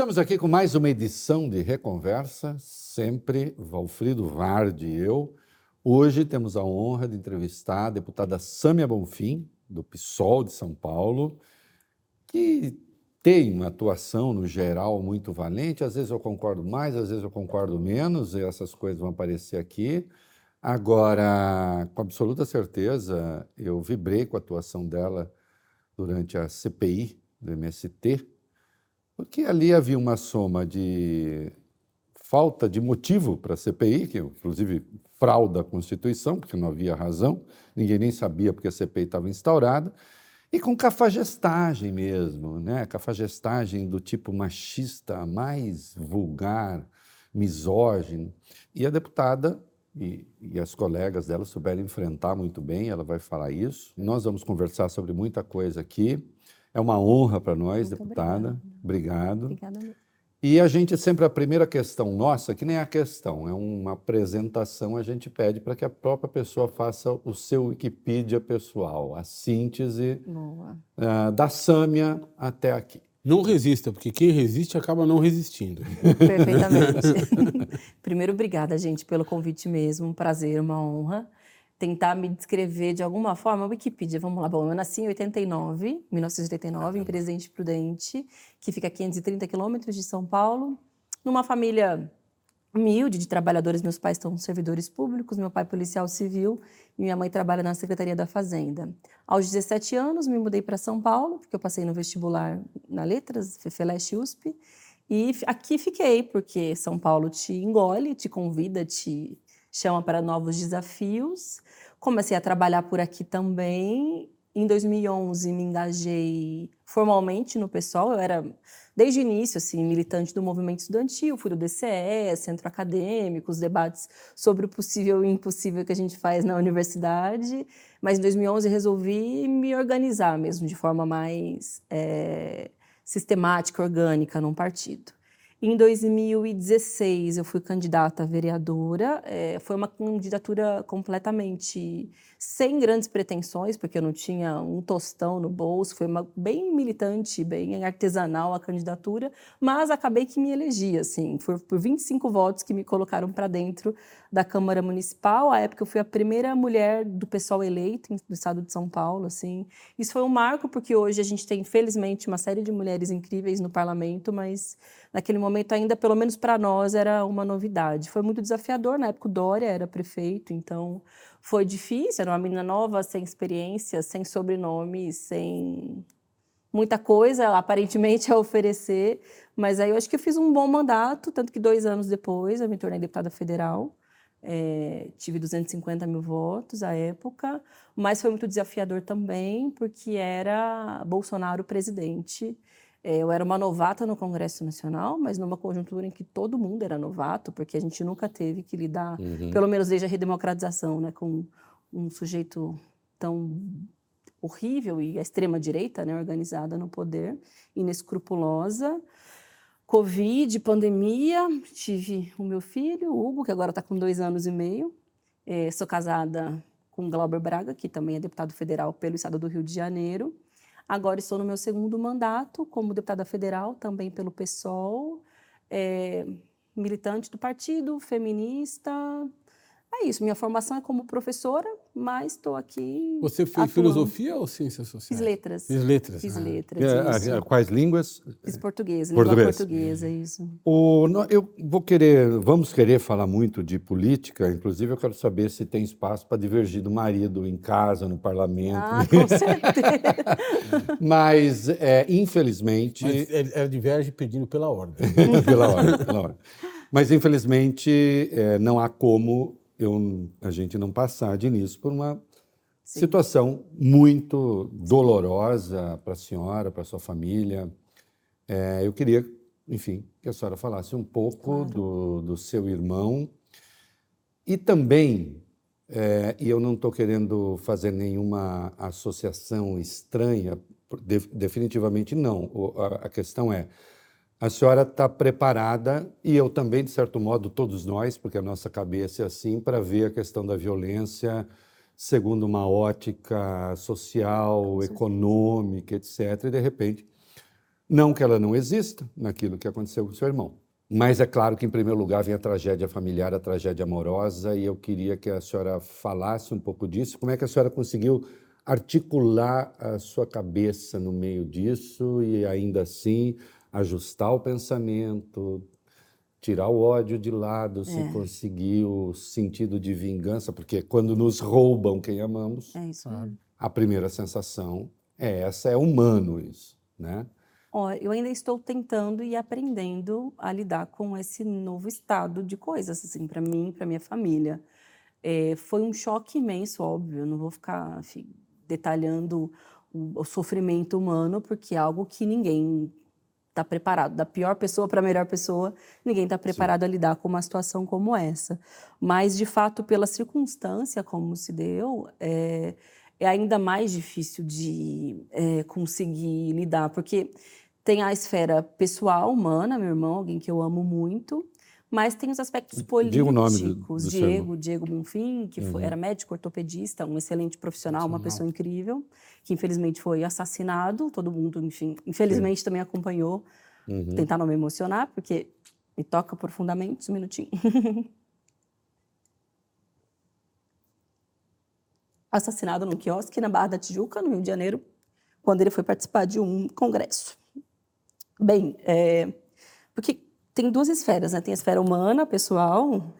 estamos aqui com mais uma edição de Reconversa, sempre Valfrido Vardi e eu. Hoje temos a honra de entrevistar a deputada Sâmia Bonfim, do PSOL de São Paulo, que tem uma atuação no geral muito valente. Às vezes eu concordo mais, às vezes eu concordo menos, e essas coisas vão aparecer aqui. Agora, com absoluta certeza, eu vibrei com a atuação dela durante a CPI do MST, porque ali havia uma soma de falta de motivo para a CPI, que inclusive frauda a Constituição, porque não havia razão, ninguém nem sabia porque a CPI estava instaurada, e com cafagestagem mesmo, né? cafagestagem do tipo machista, mais vulgar, misógino. E a deputada e, e, as colegas dela souberam enfrentar muito bem, ela vai falar isso. Nós vamos conversar sobre muita coisa aqui. É uma honra para nós, muito deputada. Obrigado. Obrigada. E a gente sempre, a primeira questão nossa, que nem é a questão, é uma apresentação, a gente pede para que a própria pessoa faça o seu Wikipedia pessoal, a síntese uh, da Sâmia até aqui. Não resista, porque quem resiste acaba não resistindo. Perfeitamente. Primeiro, obrigada, gente, pelo convite mesmo. Um prazer, uma honra tentar me descrever de alguma forma, Wikipedia, vamos lá. Bom, eu nasci em 89, 1989, em Presidente Prudente, que fica a 530 quilômetros de São Paulo, numa família humilde de trabalhadores. Meus pais são servidores públicos, meu pai é policial civil e minha mãe trabalha na Secretaria da Fazenda. Aos 17 anos, me mudei para São Paulo, porque eu passei no vestibular na Letras, FEFELESH USP, e aqui fiquei, porque São Paulo te engole, te convida, te chama para novos desafios. Comecei a trabalhar por aqui também. Em 2011 me engajei formalmente no pessoal. Eu era desde o início assim militante do movimento estudantil, fui do DCE, centro acadêmico, os debates sobre o possível e o impossível que a gente faz na universidade. Mas em 2011 resolvi me organizar mesmo de forma mais é, sistemática, orgânica num partido. Em 2016, eu fui candidata a vereadora. É, foi uma candidatura completamente sem grandes pretensões, porque eu não tinha um tostão no bolso. Foi uma bem militante, bem artesanal a candidatura, mas acabei que me elegi, assim. Foi por 25 votos que me colocaram para dentro da Câmara Municipal. À época, eu fui a primeira mulher do pessoal eleito no estado de São Paulo, assim. Isso foi um marco, porque hoje a gente tem, felizmente, uma série de mulheres incríveis no parlamento, mas naquele momento ainda, pelo menos para nós, era uma novidade. Foi muito desafiador, na época o Dória era prefeito, então foi difícil, era uma menina nova, sem experiência, sem sobrenome, sem muita coisa, aparentemente, a oferecer, mas aí eu acho que eu fiz um bom mandato, tanto que dois anos depois eu me tornei deputada federal, é, tive 250 mil votos à época, mas foi muito desafiador também, porque era Bolsonaro presidente, eu era uma novata no Congresso Nacional, mas numa conjuntura em que todo mundo era novato, porque a gente nunca teve que lidar, uhum. pelo menos desde a redemocratização, né, com um sujeito tão horrível e a extrema direita, né, organizada no poder, inescrupulosa. Covid, pandemia, tive o meu filho, o Hugo, que agora está com dois anos e meio. É, sou casada com Glauber Braga, que também é deputado federal pelo estado do Rio de Janeiro. Agora estou no meu segundo mandato como deputada federal, também pelo PSOL, é, militante do partido, feminista, é isso, minha formação é como professora, mas estou aqui. Você fez atuando. filosofia ou ciências sociais? Fiz letras. Fiz letras. Fiz ah. letras. É, quais línguas? Fiz português, língua português. portuguesa, isso. O, eu vou querer, vamos querer falar muito de política, inclusive eu quero saber se tem espaço para divergir do marido em casa, no parlamento. Ah, com certeza. mas, é, infelizmente. Mas ela diverge pedindo pela ordem. pela ordem, pela ordem. Mas, infelizmente, é, não há como eu, a gente não passar de início por uma Sim. situação muito dolorosa para a senhora, para a sua família. É, eu queria, enfim, que a senhora falasse um pouco claro. do, do seu irmão e também, é, e eu não estou querendo fazer nenhuma associação estranha, definitivamente não. A, a questão é a senhora está preparada, e eu também, de certo modo, todos nós, porque a nossa cabeça é assim, para ver a questão da violência segundo uma ótica social, econômica, etc. E, de repente, Não que ela não exista naquilo que aconteceu com seu irmão. Mas é claro que, em primeiro lugar, vem a tragédia familiar, a tragédia amorosa, e eu queria que a senhora falasse um pouco disso. Como é que a senhora conseguiu articular a sua cabeça no meio disso e, ainda assim, ajustar o pensamento, tirar o ódio de lado, se É. conseguir o sentido de vingança, porque quando nos roubam quem amamos, É isso a primeira sensação é essa, é humano isso, né? Ó, eu ainda estou tentando e aprendendo a lidar com esse novo estado de coisas, assim, para mim, para minha família. Eh, foi um choque imenso, óbvio. Eu não vou ficar enfim, detalhando o, o sofrimento humano, porque é algo que ninguém está preparado. Da pior pessoa para a melhor pessoa, ninguém está preparado a lidar com uma situação como essa. Mas, de fato, pela circunstância como se deu, é, é ainda mais difícil de é, conseguir lidar, porque tem a esfera pessoal, humana, meu irmão, alguém que eu amo muito, mas tem os aspectos políticos. Diga o nome do- Diego. Diego Bonfim, que foi- era médico ortopedista, um excelente profissional, uma pessoa incrível, que infelizmente foi assassinado. Todo mundo, enfim, infelizmente também acompanhou. Uhum. Tentar não me emocionar, porque me toca profundamente. Um minutinho. Assassinado num quiosque na Barra da Tijuca, no Rio de Janeiro, quando ele foi participar de um congresso. Bem, é, porque tem duas esferas, né? Tem a esfera humana, pessoal,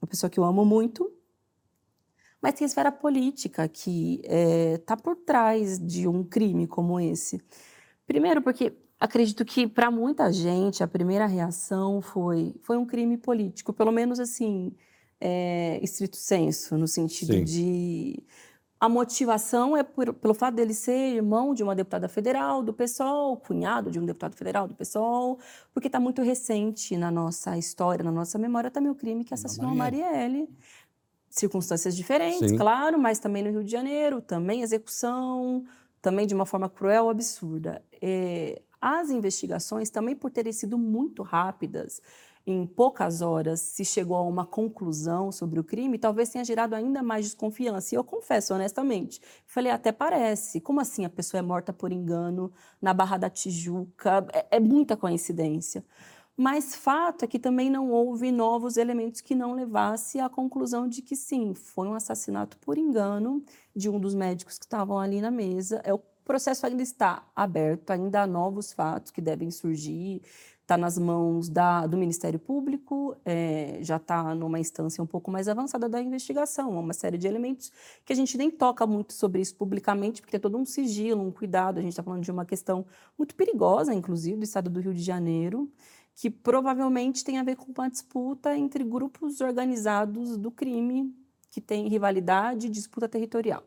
uma pessoa que eu amo muito, mas tem a esfera política que está por trás de um crime como esse. Primeiro, porque acredito que para muita gente a primeira reação foi foi um crime político, pelo menos assim, é, estrito senso, no sentido Sim. de a motivação é por- pelo fato dele ser irmão de uma deputada federal do PSOL, cunhado de um deputado federal do PSOL, porque está muito recente na nossa história, na nossa memória, também o crime que assassinou a Marielle. Circunstâncias diferentes, Sim. claro, mas também no Rio de Janeiro, também execução, também de uma forma cruel, absurda. É, as investigações, também por terem sido muito rápidas, em poucas horas se chegou a uma conclusão sobre o crime, talvez tenha gerado ainda mais desconfiança. E eu confesso honestamente, falei, até parece. Como assim a pessoa é morta por engano na Barra da Tijuca? É, é muita coincidência. Mas fato é que também não houve novos elementos que não levasse à conclusão de que sim, foi um assassinato por engano de um dos médicos que estavam ali na mesa. É, o processo ainda está aberto, ainda há novos fatos que devem surgir. Está nas mãos da, do Ministério Público, é, já está numa instância um pouco mais avançada da investigação. Há uma série de elementos que a gente nem toca muito sobre isso publicamente, porque tem todo um sigilo, um cuidado. A gente está falando de uma questão muito perigosa, inclusive, do estado do Rio de Janeiro, que provavelmente tem a ver com uma disputa entre grupos organizados do crime, que tem rivalidade e disputa territorial.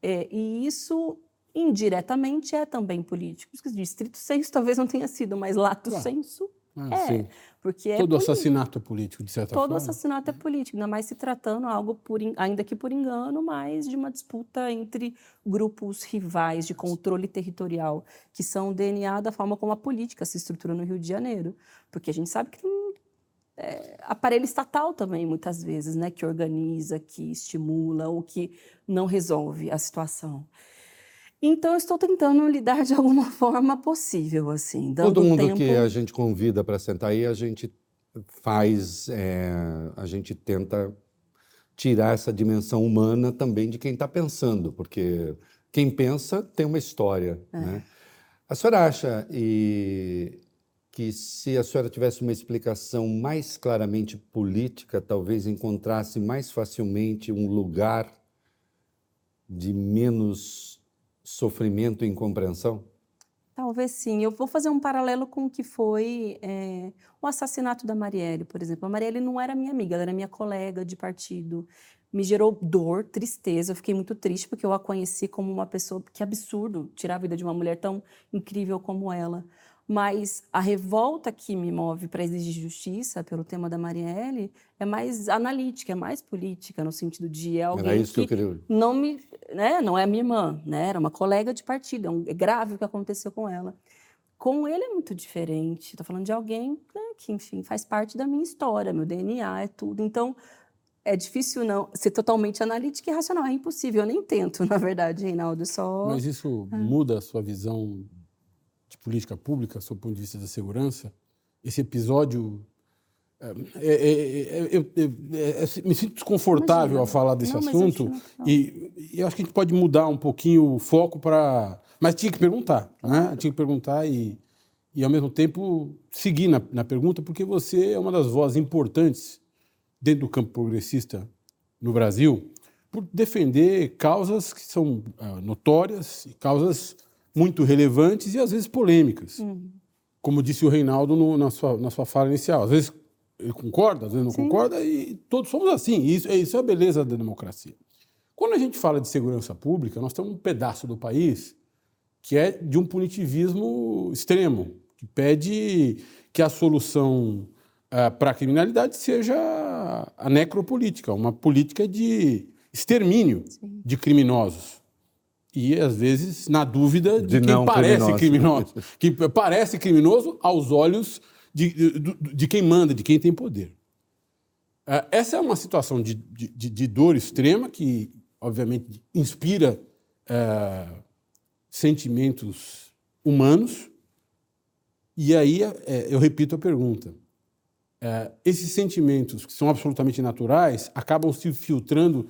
É, e isso indiretamente é também político. De estrito senso talvez não tenha sido, mas lato Claro. senso Ah, é, sim. porque é Todo político. assassinato é político, de certa Todo forma. assassinato é político, ainda mais se tratando algo por, ainda que por engano, mas de uma disputa entre grupos rivais de controle territorial, que são o DNA da forma como a política se estrutura no Rio de Janeiro. Porque a gente sabe que tem é, aparelho estatal também, muitas vezes, né, que organiza, que estimula ou que não resolve a situação. Então, eu estou tentando lidar de alguma forma possível, assim, dando Todo mundo tempo... que a gente convida para sentar aí, a gente faz, é, a gente tenta tirar essa dimensão humana também de quem está pensando, porque quem pensa tem uma história. É. Né? A senhora acha e, que se a senhora tivesse uma explicação mais claramente política, talvez encontrasse mais facilmente um lugar de menos sofrimento e incompreensão? Talvez sim. Eu vou fazer um paralelo com o que foi eh, o assassinato da Marielle, por exemplo. A Marielle não era minha amiga, ela era minha colega de partido. Me gerou dor, tristeza. Eu fiquei muito triste porque eu a conheci como uma pessoa que absurdo tirar a vida de uma mulher tão incrível como ela. Mas a revolta que me move para exigir justiça pelo tema da Marielle é mais analítica, é mais política, no sentido de é alguém que eu queria. não me, né, não é minha irmã, né, era uma colega de partido, é, um- é grave o que aconteceu com ela. Com ele é muito diferente. Estou falando de alguém né, que, enfim, faz parte da minha história, meu DNA é tudo. Então, é difícil não ser totalmente analítica e racional. É impossível. Eu nem tento, na verdade, Reinaldo. Só Mas isso muda a sua visão de política pública, sob o ponto de vista da segurança, esse episódio. É, é, é, eu, me sinto desconfortável ao falar desse Não, assunto e, e acho que a gente pode mudar um pouquinho o foco para. Mas tinha que perguntar, né? Tinha que perguntar e, e ao mesmo tempo, seguir na, na pergunta, porque você é uma das vozes importantes dentro do campo progressista no Brasil por defender causas que são ah, notórias e causas muito relevantes e às vezes polêmicas. Como disse o Reinaldo no- na, sua, na sua fala inicial. Às vezes ele concorda, às vezes não Sim. concorda, e todos somos assim. Isso, isso é a beleza da democracia. Quando a gente fala de segurança pública, nós temos um pedaço do país que é de um punitivismo extremo, que pede que a solução para a criminalidade seja a necropolítica, uma política de extermínio de criminosos. E, às vezes, na dúvida de, De quem parece criminoso. Que parece criminoso aos olhos de, de, de quem manda, de quem tem poder. Ah, Essa é uma situação de, de, dor extrema que, obviamente, inspira ah, sentimentos humanos. E aí eh, eu repito a pergunta. Eh, esses sentimentos, que são absolutamente naturais, acabam se filtrando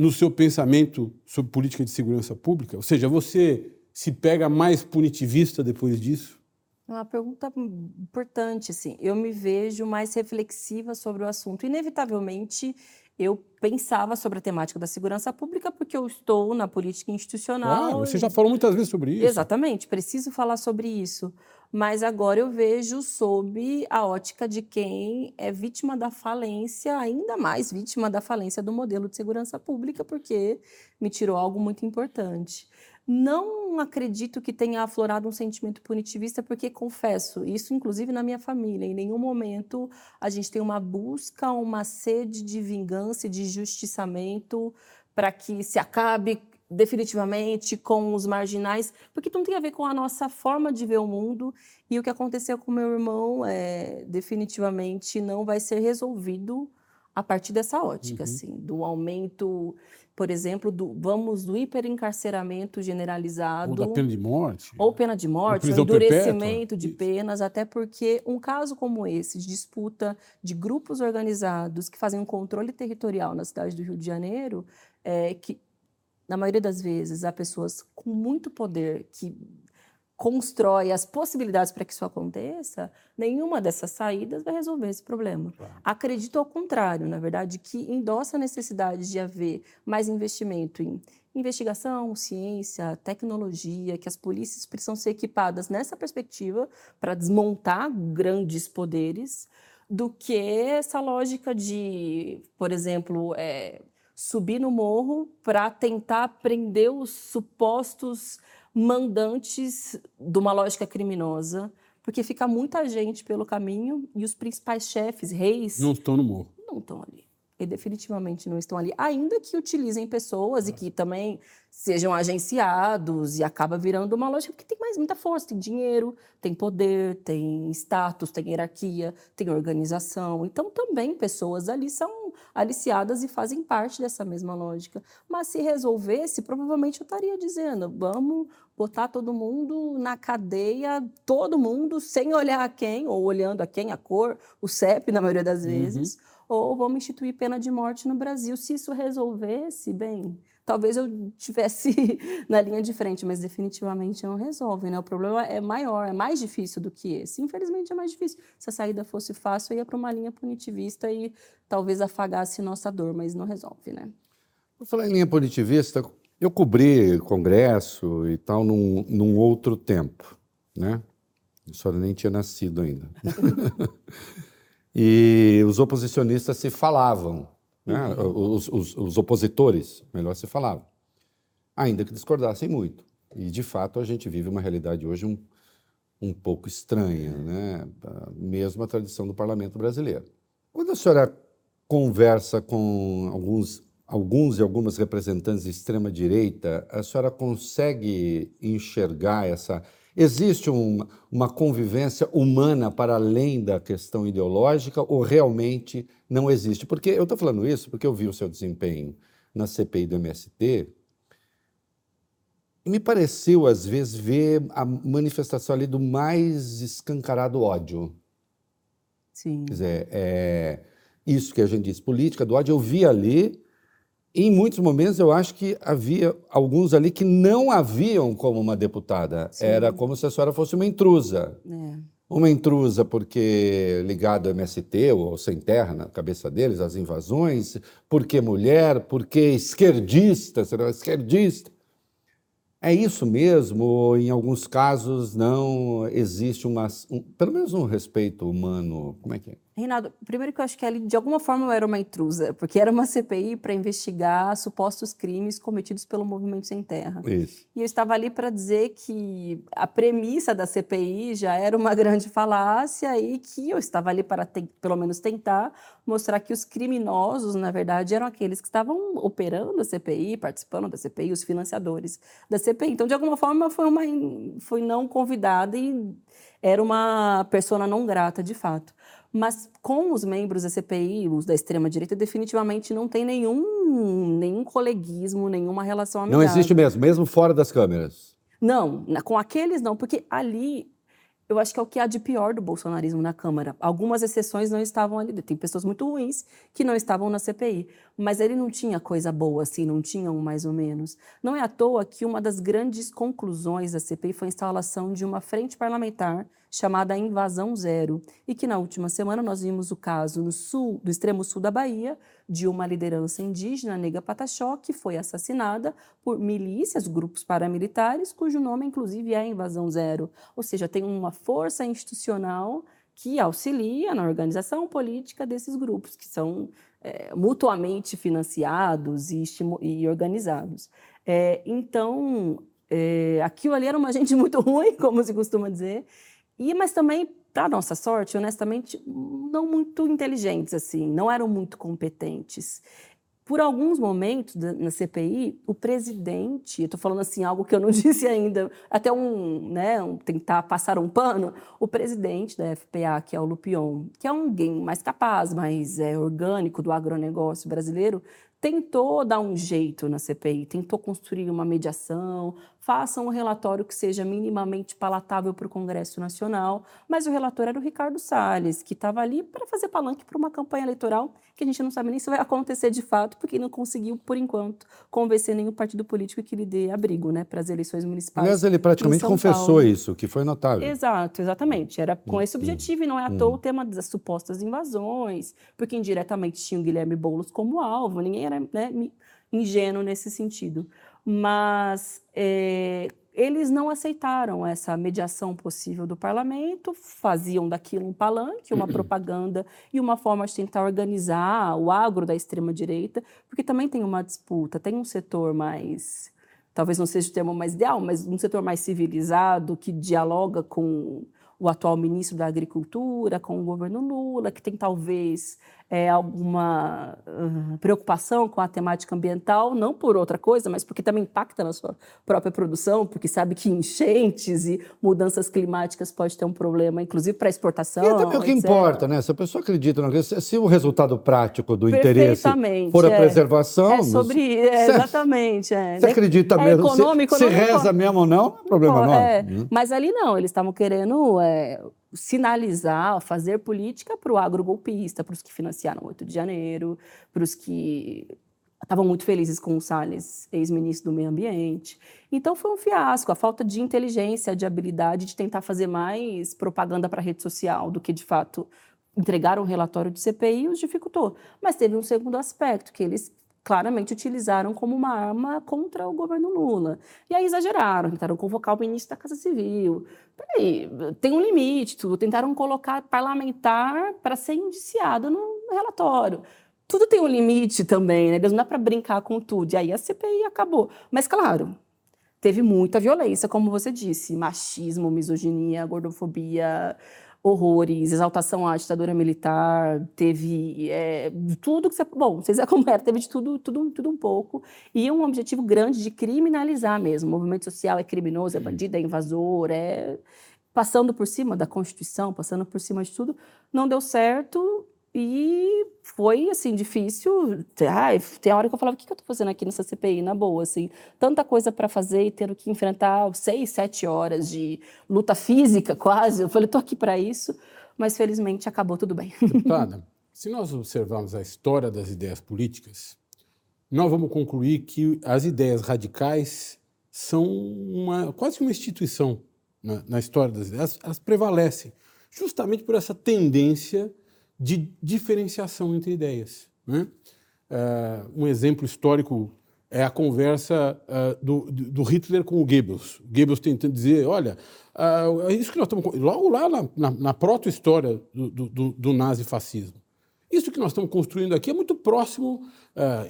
no seu pensamento sobre política de segurança pública? Ou seja, você se pega mais punitivista depois disso? É uma pergunta importante, assim. Eu me vejo mais reflexiva sobre o assunto. Inevitavelmente, eu pensava sobre a temática da segurança pública porque eu estou na política institucional. Claro, você e- já falou muitas vezes sobre isso. Exatamente, preciso falar sobre isso. Mas agora eu vejo sob a ótica de quem é vítima da falência, ainda mais vítima da falência do modelo de segurança pública, porque me tirou algo muito importante. Não acredito que tenha aflorado um sentimento punitivista, porque confesso, isso inclusive na minha família, em nenhum momento a gente tem uma busca, uma sede de vingança e de justiçamento para que se acabe definitivamente com os marginais, porque não tem a ver com a nossa forma de ver o mundo e o que aconteceu com meu irmão é definitivamente não vai ser resolvido a partir dessa ótica, Uhum. assim, do aumento, por exemplo, do vamos do hiperencarceramento generalizado Ou da pena de morte. ou pena de morte, ou endurecimento perpétua. de penas, até porque um caso como esse, de disputa de grupos organizados que fazem um controle territorial na cidade do Rio de Janeiro, é, que, na maioria das vezes, há pessoas com muito poder que constrói as possibilidades para que isso aconteça, nenhuma dessas saídas vai resolver esse problema. Claro. Acredito ao contrário, na verdade, que endossa a necessidade de haver mais investimento em investigação, ciência, tecnologia, que as polícias precisam ser equipadas nessa perspectiva para desmontar grandes poderes, do que essa lógica de, por exemplo, é, subir no morro para tentar prender os supostos mandantes de uma lógica criminosa, porque fica muita gente pelo caminho e os principais chefes, reis, Não estão no morro. não estão ali. E definitivamente não estão ali. Ainda que utilizem pessoas e que também sejam agenciados e acaba virando uma lógica que tem mais muita força, tem dinheiro, tem poder, tem status, tem hierarquia, tem organização. Então também pessoas ali são aliciadas e fazem parte dessa mesma lógica. Mas se resolvesse, provavelmente eu estaria dizendo, vamos botar todo mundo na cadeia, todo mundo, sem olhar a quem, ou olhando a quem, a cor, o CEP, na maioria das vezes, ou vamos instituir pena de morte no Brasil. Se isso resolvesse, bem, talvez eu tivesse na linha de frente, mas definitivamente não resolve, né? O problema é maior, é mais difícil do que esse. Infelizmente é mais difícil. Se a saída fosse fácil, eu ia para uma linha punitivista e talvez afagasse nossa dor, mas não resolve, né? Vou falar em linha punitivista. Eu cobri congresso e tal num, num outro tempo, né? A senhora nem tinha nascido ainda. e os oposicionistas se falavam, né? os, os- os opositores, melhor se falavam, ainda que discordassem muito. E, de fato, a gente vive uma realidade hoje um, um pouco estranha, né? Mesmo a tradição do parlamento brasileiro. Quando a senhora conversa com alguns, alguns e algumas representantes de extrema-direita, a senhora consegue enxergar essa. Existe um- uma convivência humana para além da questão ideológica ou realmente não existe? Porque eu estou falando isso porque eu vi o seu desempenho na CPI do MST me pareceu, às vezes, ver a manifestação ali do mais escancarado ódio. Sim. Quer dizer, é, isso que a gente diz, política do ódio, eu vi ali, em muitos momentos eu acho que havia alguns ali que não haviam como uma deputada. Sim. Era como se a senhora fosse uma intrusa. É. Uma intrusa porque ligado ao MST ou sem terra na cabeça deles, as invasões, porque mulher, porque esquerdista, será esquerdista. É isso mesmo, ou em alguns casos não existe uma, um, pelo menos um respeito humano? Como é que é? Reinaldo, primeiro que eu acho que ali, de alguma forma, eu era uma intrusa, porque era uma CPI para investigar supostos crimes cometidos pelo Movimento Sem Terra. Isso. E eu estava ali para dizer que a premissa da CPI já era uma grande falácia e que eu estava ali para, pelo menos, tentar mostrar que os criminosos, na verdade, eram aqueles que estavam operando a CPI, participando da CPI, os financiadores da CPI. Então, de alguma forma, foi uma foi não convidada e era uma persona não grata, de fato. Mas com os membros da CPI, os da extrema-direita, definitivamente não tem nenhum, nenhum coleguismo, nenhuma relação amigável. Não existe mesmo, mesmo fora das câmeras? Não, com aqueles não, porque ali eu acho que é o que há de pior do bolsonarismo na Câmara. Algumas exceções não estavam ali. Tem pessoas muito ruins que não estavam na CPI. Mas ele não tinha coisa boa assim, não tinha um mais ou menos. Não é à toa que uma das grandes conclusões da CPI foi a instalação de uma frente parlamentar chamada Invasão Zero, e que na última semana nós vimos o caso no sul, do extremo sul da Bahia, de uma liderança indígena, Nega Pataxó, que foi assassinada por milícias, grupos paramilitares, cujo nome inclusive é Invasão Zero. Ou seja, tem uma força institucional que auxilia na organização política desses grupos, que são é, mutuamente financiados e, e organizados. É, então, é, aquilo ali era uma gente muito ruim, como se costuma dizer, e, mas também, para nossa sorte, honestamente, não muito inteligentes, assim, não eram muito competentes. Por alguns momentos na CPI, o presidente, estou falando assim algo que eu não disse ainda, até um, né, um, tentar passar um pano, o presidente da FPA, que é o Lupion, que é alguém mais capaz, mais é, orgânico do agronegócio brasileiro, tentou dar um jeito na CPI, tentou construir uma mediação, faça um relatório que seja minimamente palatável para o Congresso Nacional, mas o relator era o Ricardo Salles, que estava ali para fazer palanque para uma campanha eleitoral que a gente não sabe nem se vai acontecer de fato, porque não conseguiu, por enquanto, convencer nenhum partido político que lhe dê abrigo né, para as eleições municipais. Aliás, ele praticamente confessou Paulo. isso, que foi notável. Exato, exatamente. Era com hum, esse objetivo, hum, e não é à toa hum. o tema das supostas invasões, porque indiretamente tinha o Guilherme Boulos como alvo, ninguém era né, ingênuo nesse sentido. Mas é, eles não aceitaram essa mediação possível do parlamento, faziam daquilo um palanque, uma propaganda e uma forma de tentar organizar o agro da extrema-direita, porque também tem uma disputa, tem um setor mais, talvez não seja o termo mais ideal, mas um setor mais civilizado que dialoga com o atual ministro da Agricultura, com o governo Lula, que tem talvez é, alguma uh, preocupação com a temática ambiental, não por outra coisa, mas porque também impacta na sua própria produção, porque sabe que enchentes e mudanças climáticas pode ter um problema, inclusive para exportação. E é também o que importa, né? Se a pessoa acredita, se o resultado prático do interesse for a é. preservação. É sobre. É, exatamente. É. Você acredita é mesmo? Econômico, se, se reza mesmo ou não, é problema não. É, hum. Mas ali não, eles estavam querendo é, sinalizar, fazer política para o agrogolpista, para os que financiaram o 8 de janeiro, para os que estavam muito felizes com o Salles, ex-ministro do Meio Ambiente. Então foi um fiasco, a falta de inteligência, de habilidade de tentar fazer mais propaganda para a rede social do que de fato entregar um relatório de CPI os dificultou. Mas teve um segundo aspecto, que eles claramente utilizaram como uma arma contra o governo Lula. E aí exageraram, tentaram convocar o ministro da Casa Civil. Peraí, tem um limite, tudo. Tentaram colocar parlamentar para ser indiciado no relatório. Tudo tem um limite também, né? Não dá para brincar com tudo. E aí a CPI acabou. Mas, claro, teve muita violência, como você disse: machismo, misoginia, gordofobia, horrores, exaltação à ditadura militar, teve é, tudo que você. Bom, vocês era, teve de tudo, tudo, tudo um pouco. E um objetivo grande de criminalizar mesmo. O movimento social é criminoso, é bandido, é invasor, é. Passando por cima da Constituição, passando por cima de tudo, não deu certo. E foi, assim, difícil. Ai, tem hora que eu falava, o que eu estou fazendo aqui nessa CPI, na boa, assim? Tanta coisa para fazer e tendo que enfrentar seis, sete horas de luta física, quase. Eu falei, estou aqui para isso. Mas, felizmente, acabou tudo bem. Deputada, se nós observarmos a história das ideias políticas, nós vamos concluir que as ideias radicais são uma, quase uma instituição na, na história das ideias. Elas, elas prevalecem justamente por essa tendência de diferenciação entre ideias. Né? Uh, um exemplo histórico é a conversa uh, do, do, Hitler com o Goebbels. Goebbels tentando dizer, olha, uh, é isso que nós estamos... Logo lá na, na, na proto-história do, do, do nazifascismo. Isso que nós estamos construindo aqui é muito próximo...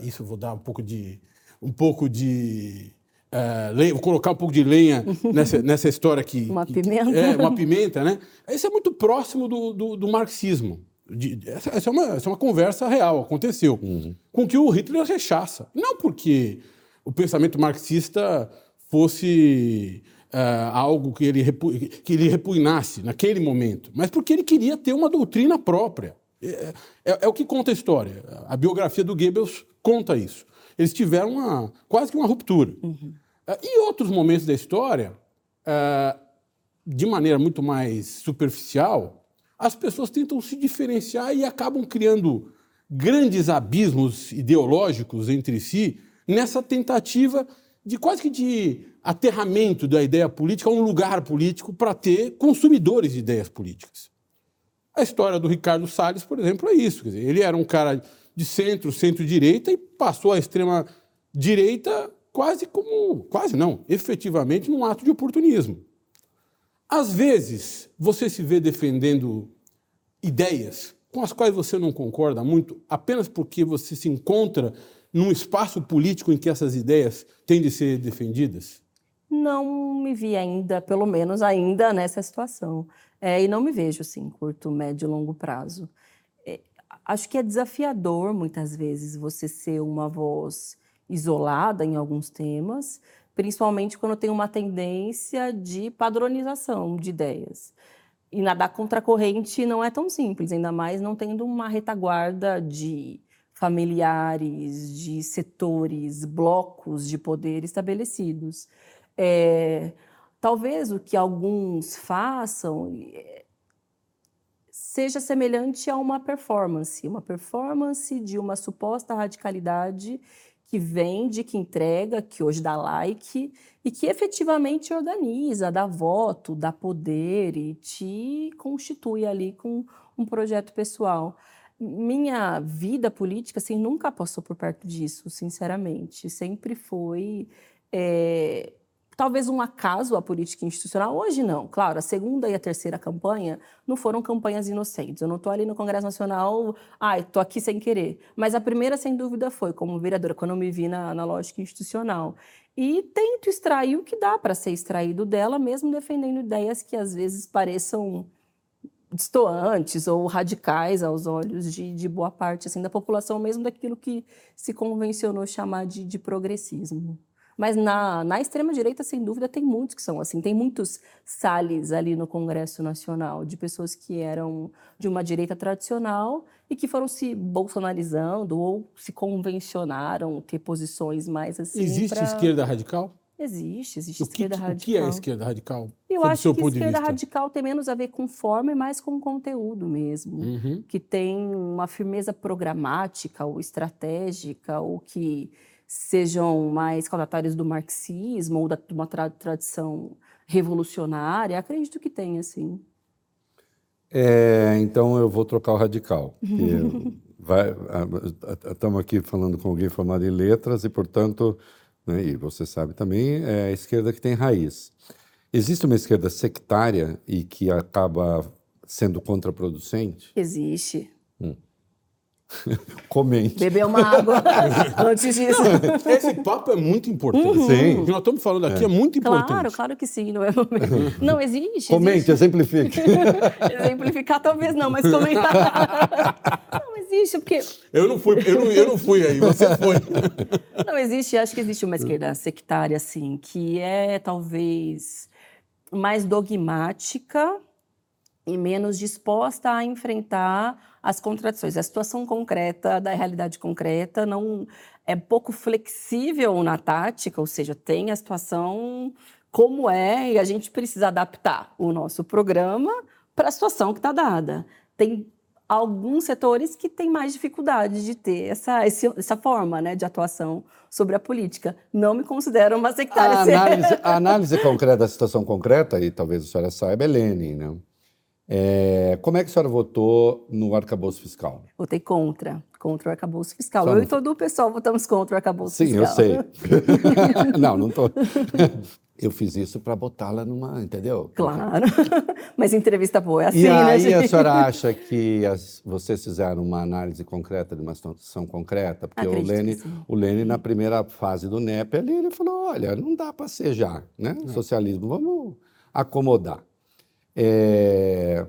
isso eu vou dar um pouco de... Um pouco de lenha, vou colocar um pouco de lenha nessa, nessa história aqui. Uma pimenta. É, uma pimenta, né? Isso é muito próximo do, do, do marxismo. De, essa, essa, é uma, essa é uma conversa real, aconteceu. Uhum. Com que o Hitler rechaça. Não porque o pensamento marxista fosse uh, algo que ele, repu, que ele repugnasse naquele momento, mas porque ele queria ter uma doutrina própria. É, é, é, o que conta a história. A biografia do Goebbels conta isso. Eles tiveram uma, quase que uma ruptura. Uhum. Uh, e outros momentos da história, uh, de maneira muito mais superficial, as pessoas tentam se diferenciar e acabam criando grandes abismos ideológicos entre si nessa tentativa de quase que de aterramento da ideia política a um lugar político para ter consumidores de ideias políticas. A história do Ricardo Salles, por exemplo, é isso. Dizer, ele era um cara de centro, centro-direita e passou à extrema-direita quase como, quase não, efetivamente num ato de oportunismo. Às vezes, você se vê defendendo ideias com as quais você não concorda muito, apenas porque você se encontra num espaço político em que essas ideias têm de ser defendidas? Não me vi ainda, pelo menos ainda nessa situação. É, e não me vejo, assim, curto, médio e longo prazo. É, acho que é desafiador, muitas vezes, você ser uma voz isolada em alguns temas, principalmente quando tem uma tendência de padronização de ideias. E nadar contra a corrente não é tão simples, ainda mais não tendo uma retaguarda de familiares, de setores, blocos de poder estabelecidos. É, talvez o que alguns façam é, seja semelhante a uma performance, uma performance de uma suposta radicalidade que vende, que entrega, que hoje dá like e que efetivamente organiza, dá voto, dá poder e te constitui ali com um projeto pessoal. Minha vida política assim, nunca passou por perto disso, sinceramente. Sempre foi é, talvez um acaso a política institucional. Hoje não. Claro, a segunda e a terceira campanha não foram campanhas inocentes. Eu não estou ali no Congresso Nacional, ai, estou aqui sem querer. Mas a primeira, sem dúvida, foi como vereadora, quando eu me vi na, na lógica institucional. E tento extrair o que dá para ser extraído dela, mesmo defendendo ideias que às vezes pareçam distoantes ou radicais aos olhos de, de, boa parte assim da população, mesmo daquilo que se convencionou chamar de, de progressismo. Mas na, na extrema-direita, sem dúvida, tem muitos que são assim. Tem muitos Salles ali no Congresso Nacional, de pessoas que eram de uma direita tradicional e que foram se bolsonarizando ou se convencionaram ter posições mais assim. Existe pra... esquerda radical? Existe, existe o que, esquerda radical. O que é esquerda radical? Eu acho que esquerda radical tem menos a ver com forma e mais com conteúdo mesmo. Uhum. Que tem uma firmeza programática ou estratégica, ou que sejam mais caudatários do marxismo ou da, de uma tra tradição revolucionária, acredito que tem, assim. É, então eu vou trocar o radical. Estamos aqui falando com alguém formado em letras e, portanto, né, e você sabe também, é a esquerda que tem raiz. Existe uma esquerda sectária e que acaba sendo contraproducente? Existe. Hum. Comente. Beber uma água antes disso. Esse papo é muito importante. Uhum. Sim. O que nós estamos falando aqui é, é muito importante. Claro, claro que sim. Não, é não existe. Comente, existe. exemplifique. Exemplificar talvez não, mas comentar. não existe, porque. Eu não fui, eu não, eu não fui aí, você foi. não existe, acho que existe uma esquerda sectária, assim, que é talvez mais dogmática e menos disposta a enfrentar as contradições. A situação concreta da realidade concreta não é pouco flexível na tática, ou seja, tem a situação como é e a gente precisa adaptar o nosso programa para a situação que está dada. Tem alguns setores que têm mais dificuldade de ter essa, essa forma né, de atuação sobre a política. Não me considero uma sectária. A análise, a análise concreta da situação concreta, e talvez a senhora saiba, é Lenin, né? É, como é que a senhora votou no arcabouço fiscal? Votei contra, contra o arcabouço fiscal. Só Eu não... e todo o pessoal votamos contra o arcabouço Sim, fiscal. Sim, eu sei. não, não estou. Eu fiz isso para botá-la numa, entendeu? Claro. Mas entrevista boa é assim, e né, aí gente? a senhora acha que as, vocês fizeram uma análise concreta de uma situação concreta? Porque o Lênin, o Lênin, na primeira fase do NEP, ali, ele falou, olha, não dá para ser já, né? É. Socialismo, vamos acomodar. É...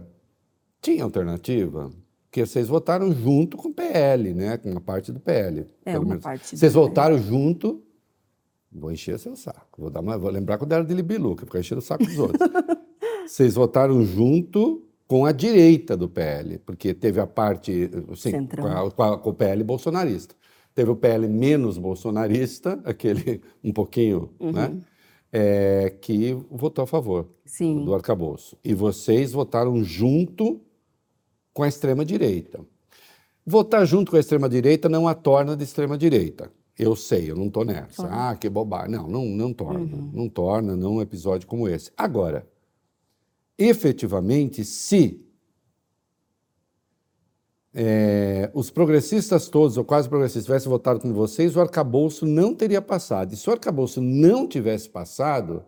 Tinha alternativa? Porque vocês votaram junto com o PL, né? Com uma parte do PL. É, uma menos. parte Vocês votaram junto Vou encher seu saco. Vou, dar uma, vou lembrar quando era de Libilu, que ficar enchendo o saco dos outros. Vocês votaram junto com a direita do PL, porque teve a parte, sim, com, a, com, o PL bolsonarista. Teve o PL menos bolsonarista, aquele um pouquinho, uhum. né? É, que votou a favor sim. do arcabouço. E vocês votaram junto com a extrema-direita. Votar junto com a extrema-direita não a torna de extrema-direita. Eu sei, eu não estou nessa. Ah, que bobagem. Não, não, não torna. Uhum. Não torna, não um episódio como esse. Agora, efetivamente, se é, os progressistas todos, ou quase progressistas, tivessem votado com vocês, o arcabouço não teria passado. E se o arcabouço não tivesse passado,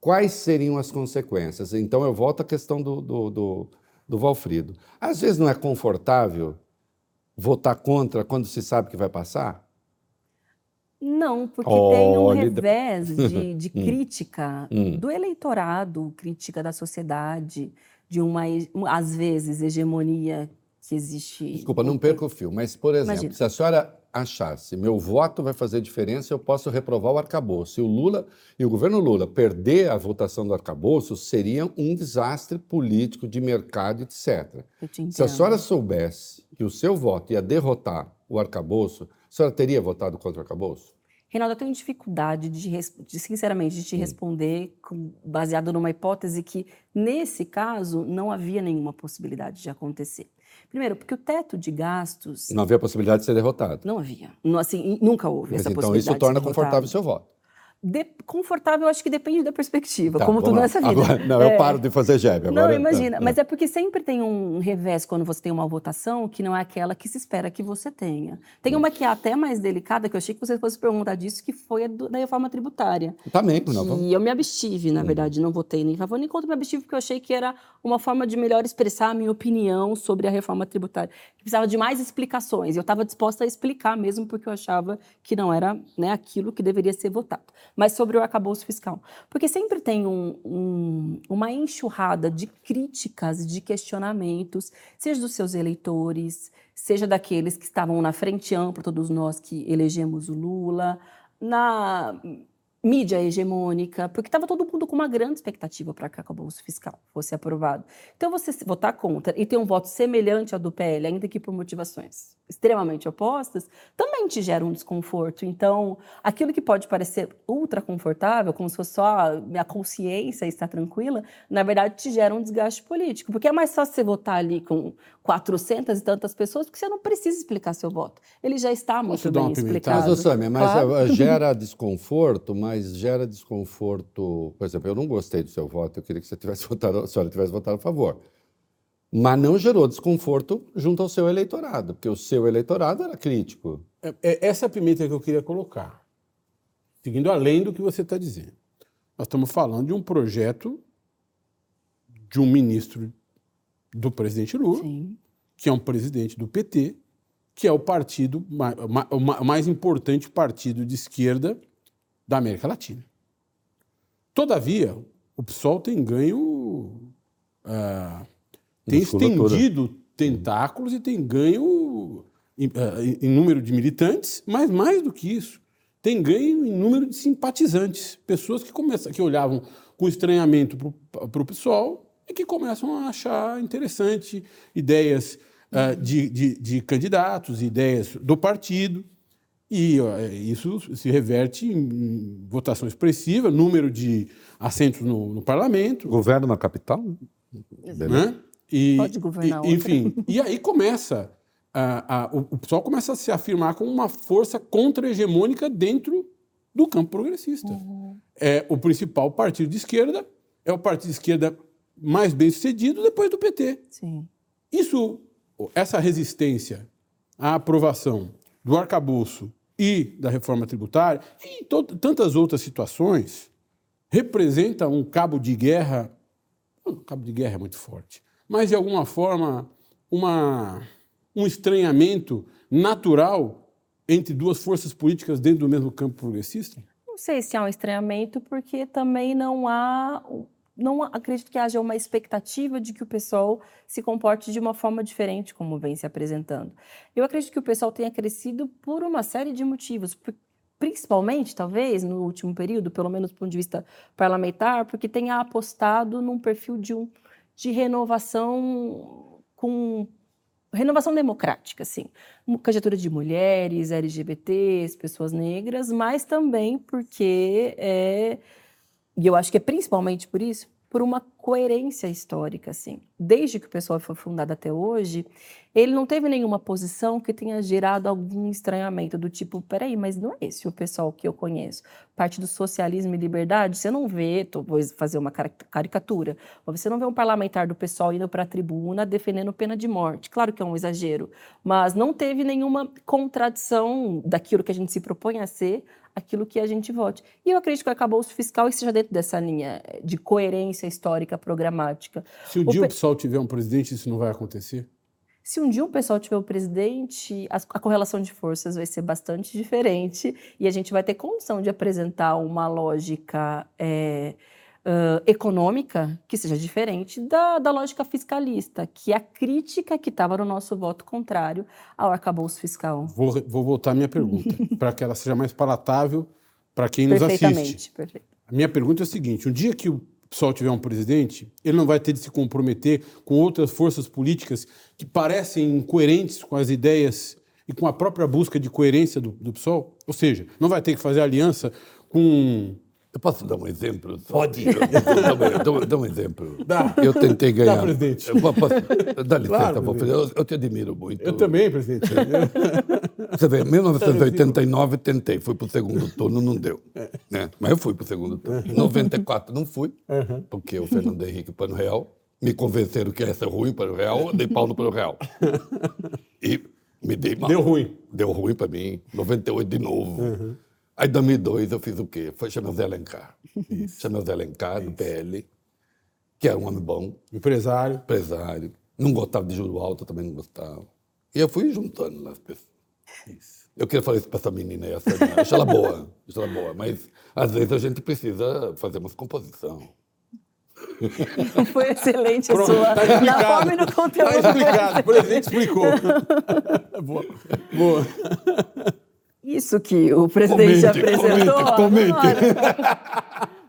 quais seriam as consequências? Então eu volto à questão do, do, do, do Valfrido. Às vezes não é confortável votar contra quando se sabe que vai passar? Não, porque tem um revés de, de hum. crítica hum. do eleitorado, crítica da sociedade, de uma, às vezes, hegemonia que existe. Desculpa, não perca o fio, mas, por exemplo, Imagina. se a senhora achasse meu voto vai fazer diferença, eu posso reprovar o arcabouço. Se o Lula e o governo Lula perder a votação do arcabouço, seria um desastre político de mercado, etc. Se a senhora soubesse que o seu voto ia derrotar o arcabouço, a senhora teria votado contra o arcabouço? Reinaldo, eu tenho dificuldade de, de sinceramente, de te responder com, baseado numa hipótese que, nesse caso, não havia nenhuma possibilidade de acontecer. Primeiro, porque o teto de gastos... Não havia possibilidade de ser derrotado. Não havia. Não, assim, nunca houve Mas essa então possibilidade Então isso torna confortável o seu voto. De, confortável, acho que depende da perspectiva, tá, como tudo lá. nessa vida. Agora, não, é. eu paro de fazer jab. Agora, não, imagina. Tá, mas é. é porque sempre tem um revés quando você tem uma votação que não é aquela que se espera que você tenha. Tem uma que é até mais delicada, que eu achei que você fosse perguntar disso, que foi a do, da reforma tributária. Também, não. E eu me abstive, na hum. verdade, não votei nem favor nem contra, me abstive porque eu achei que era uma forma de melhor expressar a minha opinião sobre a reforma tributária. Que precisava de mais explicações. E eu estava disposta a explicar mesmo, porque eu achava que não era né, aquilo que deveria ser votado. Mas sobre o arcabouço fiscal. Porque sempre tem um, um, uma enxurrada de críticas, de questionamentos, seja dos seus eleitores, seja daqueles que estavam na frente ampla, todos nós que elegemos o Lula, na mídia hegemônica, porque estava todo mundo com uma grande expectativa para que o arcabouço fiscal fosse aprovado. Então, você votar contra e ter um voto semelhante ao do PL, ainda que por motivações extremamente opostas, também te gera um desconforto. Então, aquilo que pode parecer ultra confortável, como se fosse só a consciência estar tranquila, na verdade te gera um desgaste político, porque é mais fácil você votar ali com 400 e tantas pessoas, porque você não precisa explicar seu voto. Ele já está muito bem explicado. Mas, Samia, mas claro. gera desconforto, mas gera desconforto. Por exemplo, eu não gostei do seu voto, eu queria que você tivesse votado, a senhora tivesse votado a favor. Mas não gerou desconforto junto ao seu eleitorado, porque o seu eleitorado era crítico. É, é essa é a pimenta que eu queria colocar, seguindo além do que você está dizendo. Nós estamos falando de um projeto de um ministro do presidente Lula, Sim. que é um presidente do PT, que é o partido o mais importante partido de esquerda da América Latina. Todavia, o PSOL tem ganho, uh, tem estendido tentáculos e tem ganho em, uh, em número de militantes, mas mais do que isso, tem ganho em número de simpatizantes, pessoas que começam, que olhavam com estranhamento para o PSOL é que começam a achar interessante ideias uh, de, de, de, candidatos, ideias do partido, e uh, isso se reverte em votação expressiva, número de assentos no, no parlamento. Governo na capital? Né? E, Pode governar e, Enfim, e aí começa, a, a, o, o pessoal começa a se afirmar como uma força contra-hegemônica dentro do campo progressista. Uhum. É o principal partido de esquerda, é o partido de esquerda mais bem sucedido depois do PT. Sim. Isso, essa resistência à aprovação do arcabouço e da reforma tributária e tantas outras situações representa um cabo de guerra, um cabo de guerra é muito forte, mas de alguma forma uma, um estranhamento natural entre duas forças políticas dentro do mesmo campo progressista? Não sei se há um estranhamento, porque também não há. Não acredito que haja uma expectativa de que o pessoal se comporte de uma forma diferente, como vem se apresentando. Eu acredito que o pessoal tenha crescido por uma série de motivos, principalmente, talvez, no último período, pelo menos do ponto de vista parlamentar, porque tenha apostado num perfil de, um, de renovação com renovação democrática, assim, candidatura de mulheres, LGBTs, pessoas negras, mas também porque é, e eu acho que é principalmente por isso, por uma coerência histórica, assim. Desde que o pessoal foi fundado até hoje, ele não teve nenhuma posição que tenha gerado algum estranhamento do tipo, peraí, mas não é esse o pessoal que eu conheço. Parte do socialismo e liberdade, você não vê, tô, vou fazer uma caricatura, você não vê um parlamentar do pessoal indo para a tribuna defendendo pena de morte. Claro que é um exagero, mas não teve nenhuma contradição daquilo que a gente se propõe a ser aquilo que a gente vote. E eu acredito que o arcabouço fiscal esteja dentro dessa linha de coerência histórica programática. Se um o dia pe... o pessoal tiver um presidente, isso não vai acontecer? Se um dia o pessoal tiver o presidente, a, a, correlação de forças vai ser bastante diferente e a gente vai ter condição de apresentar uma lógica é, uh, econômica que seja diferente da, da lógica fiscalista, que é a crítica que estava no nosso voto contrário ao arcabouço fiscal. Vou, vou voltar à minha pergunta, para que ela seja mais palatável para quem nos assiste. Perfeitamente, perfeito. A minha pergunta é a seguinte: um dia que o PSOL tiver um presidente, ele não vai ter de se comprometer com outras forças políticas que parecem incoerentes com as ideias e com a própria busca de coerência do, do PSOL? Ou seja, não vai ter que fazer aliança com eu posso dar um exemplo? Pode. Dá um exemplo. Dá. Eu tentei ganhar. Dá, presidente. Eu posso, dá licença, claro, eu, eu, te admiro muito. Eu também, presidente. Você vê, em 1989 tentei, fui para o segundo turno, não deu. Né? Mas eu fui para o segundo turno. Em 94 não fui, porque o Fernando Henrique para o Real me convenceram que ia ser ruim para o Real, dei pau no para o Real. E me dei mal. Deu ruim. Deu ruim para mim. 98 de novo. Uhum. Aí, em 2002, eu fiz o quê? Foi chamar Zé Alencar. Chamar Zé Alencar, do PL, que era um homem bom. Empresário. Empresário. Não gostava de juro alto, também não gostava. E eu fui juntando nas pessoas. Isso. Eu queria falar isso para essa menina, essa, acho ela boa, acho ela boa, mas às vezes a gente precisa fazer umas composição. Foi excelente Pronto, a sua. Tá explicado. Na forma e no conteúdo. Está explicado, o presidente explicou. boa. boa. Isso que o presidente comente, apresentou. Comente, comente.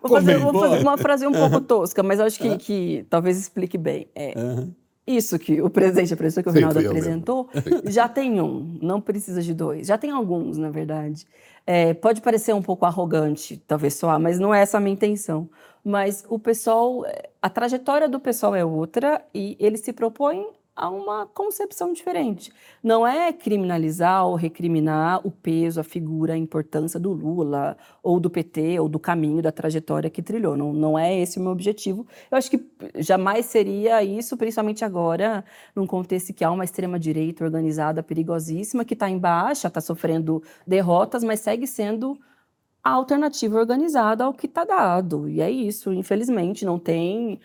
Vou fazer, vou fazer, uma frase um pouco tosca, mas acho que, que talvez explique bem. É, uhum. Isso que o presidente apresentou, que o Sim, Rinaldo apresentou, já tem um, não precisa de dois. Já tem alguns, na verdade. É, pode parecer um pouco arrogante, talvez soar, mas não é essa a minha intenção. Mas o pessoal, a trajetória do pessoal é outra e ele se propõe a uma concepção diferente. Não é criminalizar ou recriminar o peso, a figura, a importância do Lula, ou do PT, ou do caminho, da trajetória que trilhou. Não, não é esse o meu objetivo. Eu acho que jamais seria isso, principalmente agora, num contexto que há uma extrema-direita organizada, perigosíssima, que está em baixa, está sofrendo derrotas, mas segue sendo a alternativa organizada ao que está dado. E é isso, infelizmente, não tem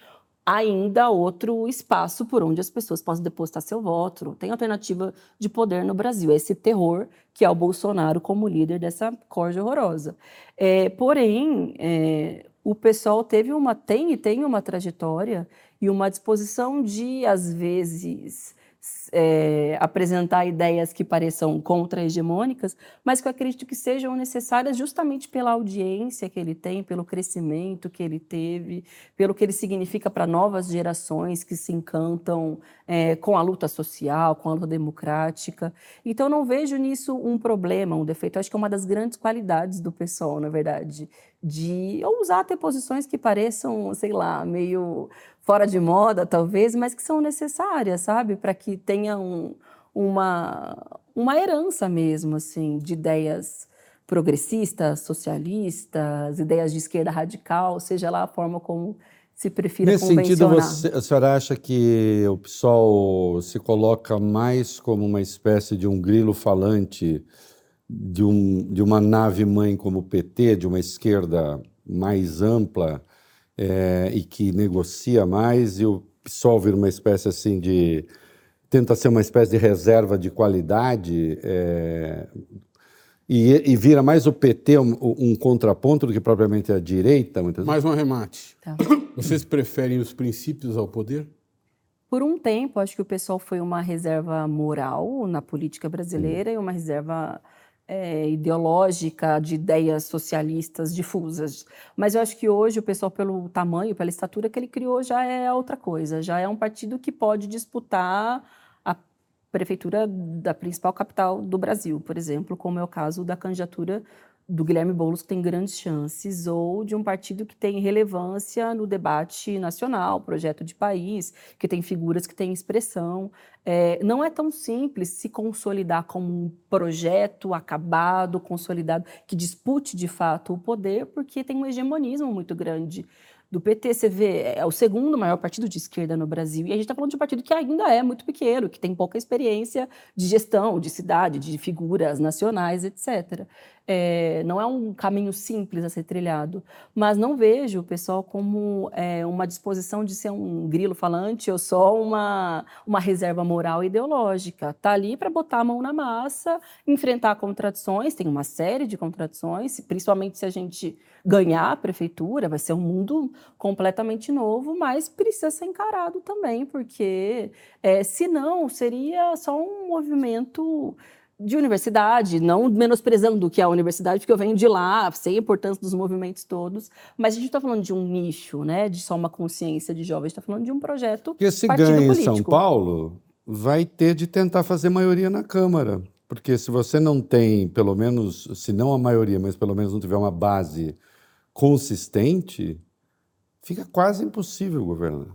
ainda outro espaço por onde as pessoas possam depositar seu voto. Tem alternativa de poder no Brasil. É esse terror que é o Bolsonaro como líder dessa corja horrorosa. É, porém, é, o pessoal teve uma tem e tem uma trajetória e uma disposição de às vezes é, apresentar ideias que pareçam contra-hegemônicas, mas que eu acredito que sejam necessárias justamente pela audiência que ele tem, pelo crescimento que ele teve, pelo que ele significa para novas gerações que se encantam é, com a luta social, com a luta democrática. Então, não vejo nisso um problema, um defeito. Eu acho que é uma das grandes qualidades do pessoal, na verdade, de ousar ter posições que pareçam, sei lá, meio fora de moda, talvez, mas que são necessárias, sabe? Para que tenha um, uma, uma herança mesmo, assim, de ideias progressistas, socialistas, ideias de esquerda radical, seja lá a forma como se prefira Nesse sentido, você, a senhora acha que o PSOL se coloca mais como uma espécie de um grilo falante de, um, de uma nave-mãe como o PT, de uma esquerda mais ampla, é, e que negocia mais, e o PSOL vira uma espécie assim de. Tenta ser uma espécie de reserva de qualidade, é, e, e, vira mais o PT um, um, contraponto do que propriamente a direita. Muitas mais um arremate. Tá. Vocês preferem os princípios ao poder? Por um tempo, acho que o pessoal foi uma reserva moral na política brasileira hum. e uma reserva é, ideológica de ideias socialistas difusas. Mas eu acho que hoje o pessoal, pelo tamanho, pela estatura que ele criou, já é outra coisa. Já é um partido que pode disputar prefeitura da principal capital do Brasil, por exemplo, como é o caso da candidatura do Guilherme Boulos, que tem grandes chances, ou de um partido que tem relevância no debate nacional, projeto de país, que tem figuras que têm expressão. É, não é tão simples se consolidar como um projeto acabado, consolidado, que dispute de fato o poder, porque tem um hegemonismo muito grande do PT, você vê, é o segundo maior partido de esquerda no Brasil. E a gente está falando de um partido que ainda é muito pequeno, que tem pouca experiência de gestão, de cidade, de figuras nacionais, etc. É, não é um caminho simples a ser trilhado, mas não vejo o pessoal como é, uma disposição de ser um grilo falante ou só uma, uma reserva moral e ideológica. Está ali para botar a mão na massa, enfrentar contradições, tem uma série de contradições, principalmente se a gente ganhar a prefeitura, vai ser um mundo completamente novo, mas precisa ser encarado também, porque é, senão seria só um movimento de universidade, não menosprezando o que é a universidade, porque eu venho de lá, sei a importância dos movimentos todos, mas a gente está falando de um nicho, né, de só uma consciência de jovens, está falando de um projeto Porque se ganha em São Paulo, vai ter de tentar fazer maioria na Câmara, porque se você não tem, pelo menos, se não a maioria, mas pelo menos não tiver uma base consistente, fica quase impossível governar.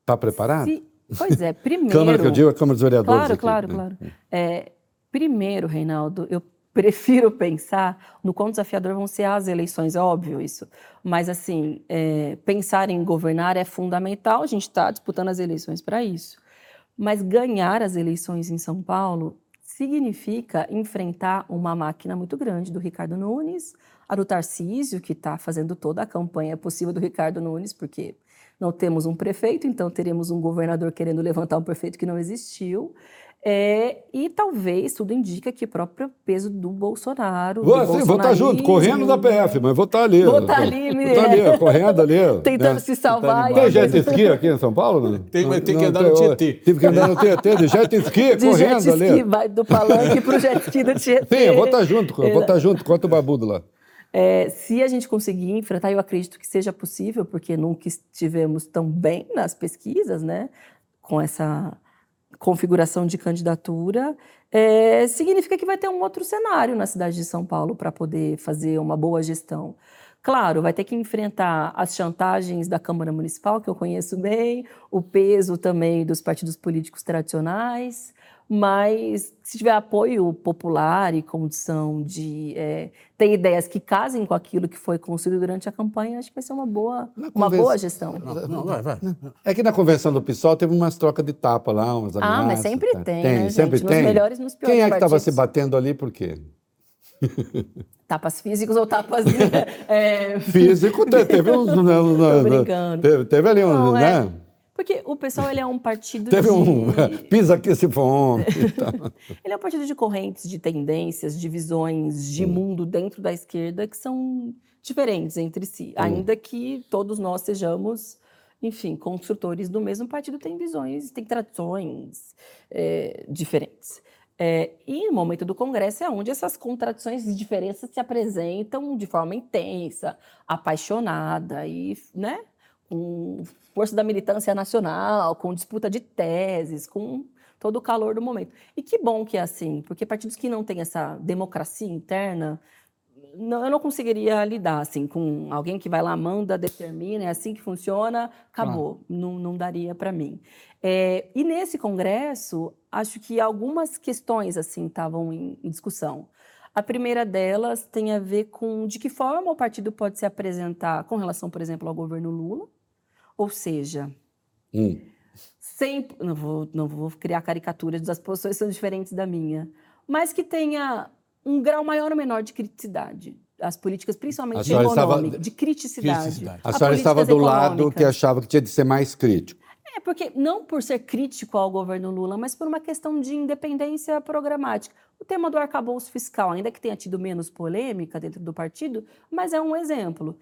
Está preparado? Se Pois é, primeiro. Câmara que eu digo, a Câmara dos Vereadores. Claro, aqui, claro, né? claro. É, primeiro, Reinaldo, eu prefiro pensar no quão desafiador vão ser as eleições, é óbvio isso. Mas, assim, é, pensar em governar é fundamental, a gente está disputando as eleições para isso. Mas ganhar as eleições em São Paulo significa enfrentar uma máquina muito grande do Ricardo Nunes, a do Tarcísio, que está fazendo toda a campanha possível do Ricardo Nunes, porque não temos um prefeito, então teremos um governador querendo levantar um prefeito que não existiu. É, e talvez tudo indica que o próprio peso do Bolsonaro. Vou, do sim, vou estar tá junto, correndo da PF, mas vou estar tá ali. Vou estar tá ali. Vou ali, correndo ali. Tentando né? se salvar. Tem jet ski aqui em São Paulo? Tem, mas tem que andar no Tietê. Tive que andar no Tietê, de jet ski, de correndo jet ski, ali. Vai do palanque para o jet ski do Tietê. Sim, eu vou estar junto, vou estar junto, quanto o babudo lá. É, se a gente conseguir enfrentar, eu acredito que seja possível, porque nunca estivemos tão bem nas pesquisas, né? Com essa configuração de candidatura, é, significa que vai ter um outro cenário na cidade de São Paulo para poder fazer uma boa gestão. Claro, vai ter que enfrentar as chantagens da Câmara Municipal, que eu conheço bem, o peso também dos partidos políticos tradicionais, mas se tiver apoio popular e condição de é, ter ideias que casem com aquilo que foi construído durante a campanha, acho que vai ser uma boa, uma boa gestão. Não, não, vai, vai. É que na convenção do PSOL teve umas trocas de tapa lá, umas ameaças. Ah, mas sempre tá. tem, tem né, sempre gente? tem. Nos melhores nos piores Quem é que estava se batendo ali por quê? Tapas físicos ou tapas. é... Físico, teve uns. Tô brincando. Teve, teve ali uns, não, né? É... Porque o pessoal ele é um partido Teve de... um pisa aqui se fome. ele é um partido de correntes, de tendências, de visões de hum. mundo dentro da esquerda que são diferentes entre si, hum. ainda que todos nós sejamos enfim, construtores do mesmo partido têm visões, têm tradições é, diferentes. É, e no momento do Congresso é onde essas contradições e diferenças se apresentam de forma intensa, apaixonada e, né, com força da militância nacional, com disputa de teses, com todo o calor do momento. E que bom que é assim, porque partidos que não têm essa democracia interna, não, eu não conseguiria lidar assim com alguém que vai lá, manda, determina, é assim que funciona, acabou. Não, não daria para mim. É, e nesse congresso, acho que algumas questões assim estavam em, em, discussão. A primeira delas tem a ver com de que forma o partido pode se apresentar com relação, por exemplo, ao governo Lula, ou seja, hum. sempre não vou, não vou criar caricaturas, as posições são diferentes da minha, mas que tenha um grau maior ou menor de criticidade. As políticas, principalmente de econômica, estava... de criticidade. criticidade. A, a senhora estava do lado que achava que tinha de ser mais crítico. É, porque não por ser crítico ao governo Lula, mas por uma questão de independência programática. O tema do arcabouço fiscal, ainda que tenha tido menos polêmica dentro do partido, mas é um exemplo.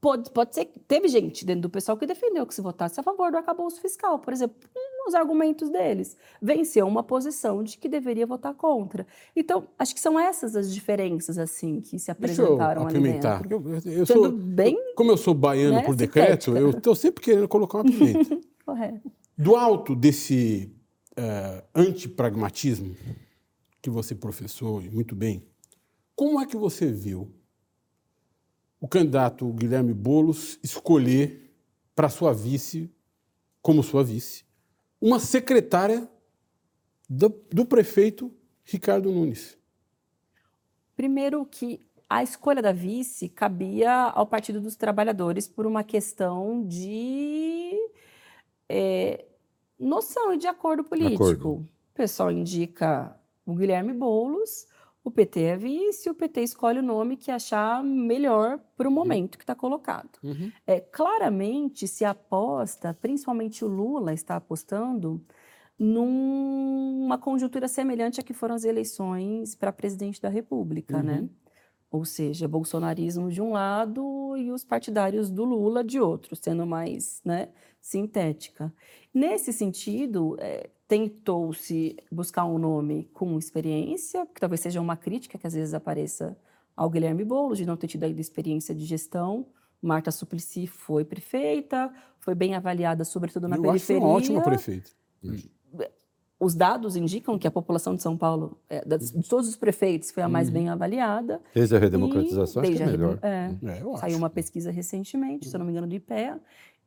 Pode, pode ser que teve gente dentro do pessoal que defendeu que se votasse a favor do arcabouço fiscal, por exemplo, nos argumentos deles. Venceu uma posição de que deveria votar contra. Então, acho que são essas as diferenças assim que se apresentaram Deixa eu apimentar. ali dentro. Eu, eu sou, bem, como eu sou baiano né, por decreto, eu estou sempre querendo colocar uma pimenta. Correto. Do alto desse uh, antipragmatismo que você professou, e muito bem, como é que você viu o candidato Guilherme Bolos escolher para sua vice, como sua vice, uma secretária do, do prefeito Ricardo Nunes. Primeiro que a escolha da vice cabia ao Partido dos Trabalhadores por uma questão de é, noção e de acordo político. Acordo. O pessoal indica o Guilherme Boulos, o PT é vice, o PT escolhe o nome que achar melhor para o uhum. momento que está colocado. Uhum. É, claramente se aposta, principalmente o Lula está apostando, numa conjuntura semelhante a que foram as eleições para presidente da República, né? uhum. né? Ou seja, bolsonarismo de um lado e os partidários do Lula de outro, sendo mais né, sintética. Nesse sentido, é, tentou-se buscar um nome com experiência, que talvez seja uma crítica que às vezes apareça ao Guilherme Boulos, de não ter tido ainda experiência de gestão. Marta Suplicy foi prefeita, foi bem avaliada, sobretudo na Eu periferia. Acho uma ótima prefeita. Os dados indicam que a população de São Paulo, é, de todos os prefeitos, foi a mais uhum. bem avaliada. Desde a redemocratização, acho que é melhor. É, é, saiu uma pesquisa recentemente, se eu não me engano, do IPEA,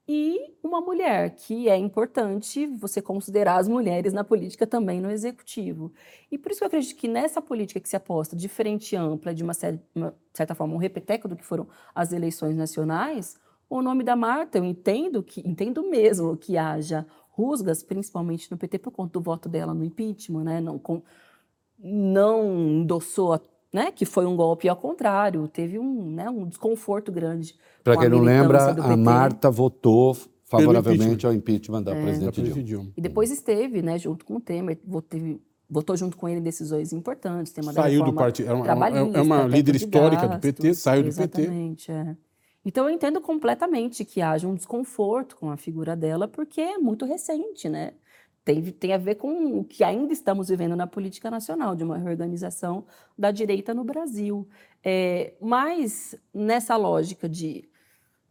e uma mulher, que é importante você considerar as mulheres na política também no executivo. E por isso que eu acredito que nessa política que se aposta de frente ampla, de uma, uma certa forma, um repeteco do que foram as eleições nacionais, o nome da Marta, eu entendo que entendo mesmo que haja rusgas, principalmente no PT, por conta do voto dela no impeachment, né? não, com, não endossou né, que foi um golpe ao contrário, teve um, né, um desconforto grande. Para quem não lembra, a Marta votou favoravelmente impeachment. ao impeachment da é. presidente da Dilma. E depois esteve, né, junto com o Temer, votou, votou junto com ele em decisões importantes. Tema saiu do partido, é uma, é uma líder histórica gastos, do PT, saiu do PT. Exatamente, é. Então eu entendo completamente que haja um desconforto com a figura dela, porque é muito recente, né? Tem, tem a ver com o que ainda estamos vivendo na política nacional, de uma reorganização da direita no Brasil. É, mas nessa lógica de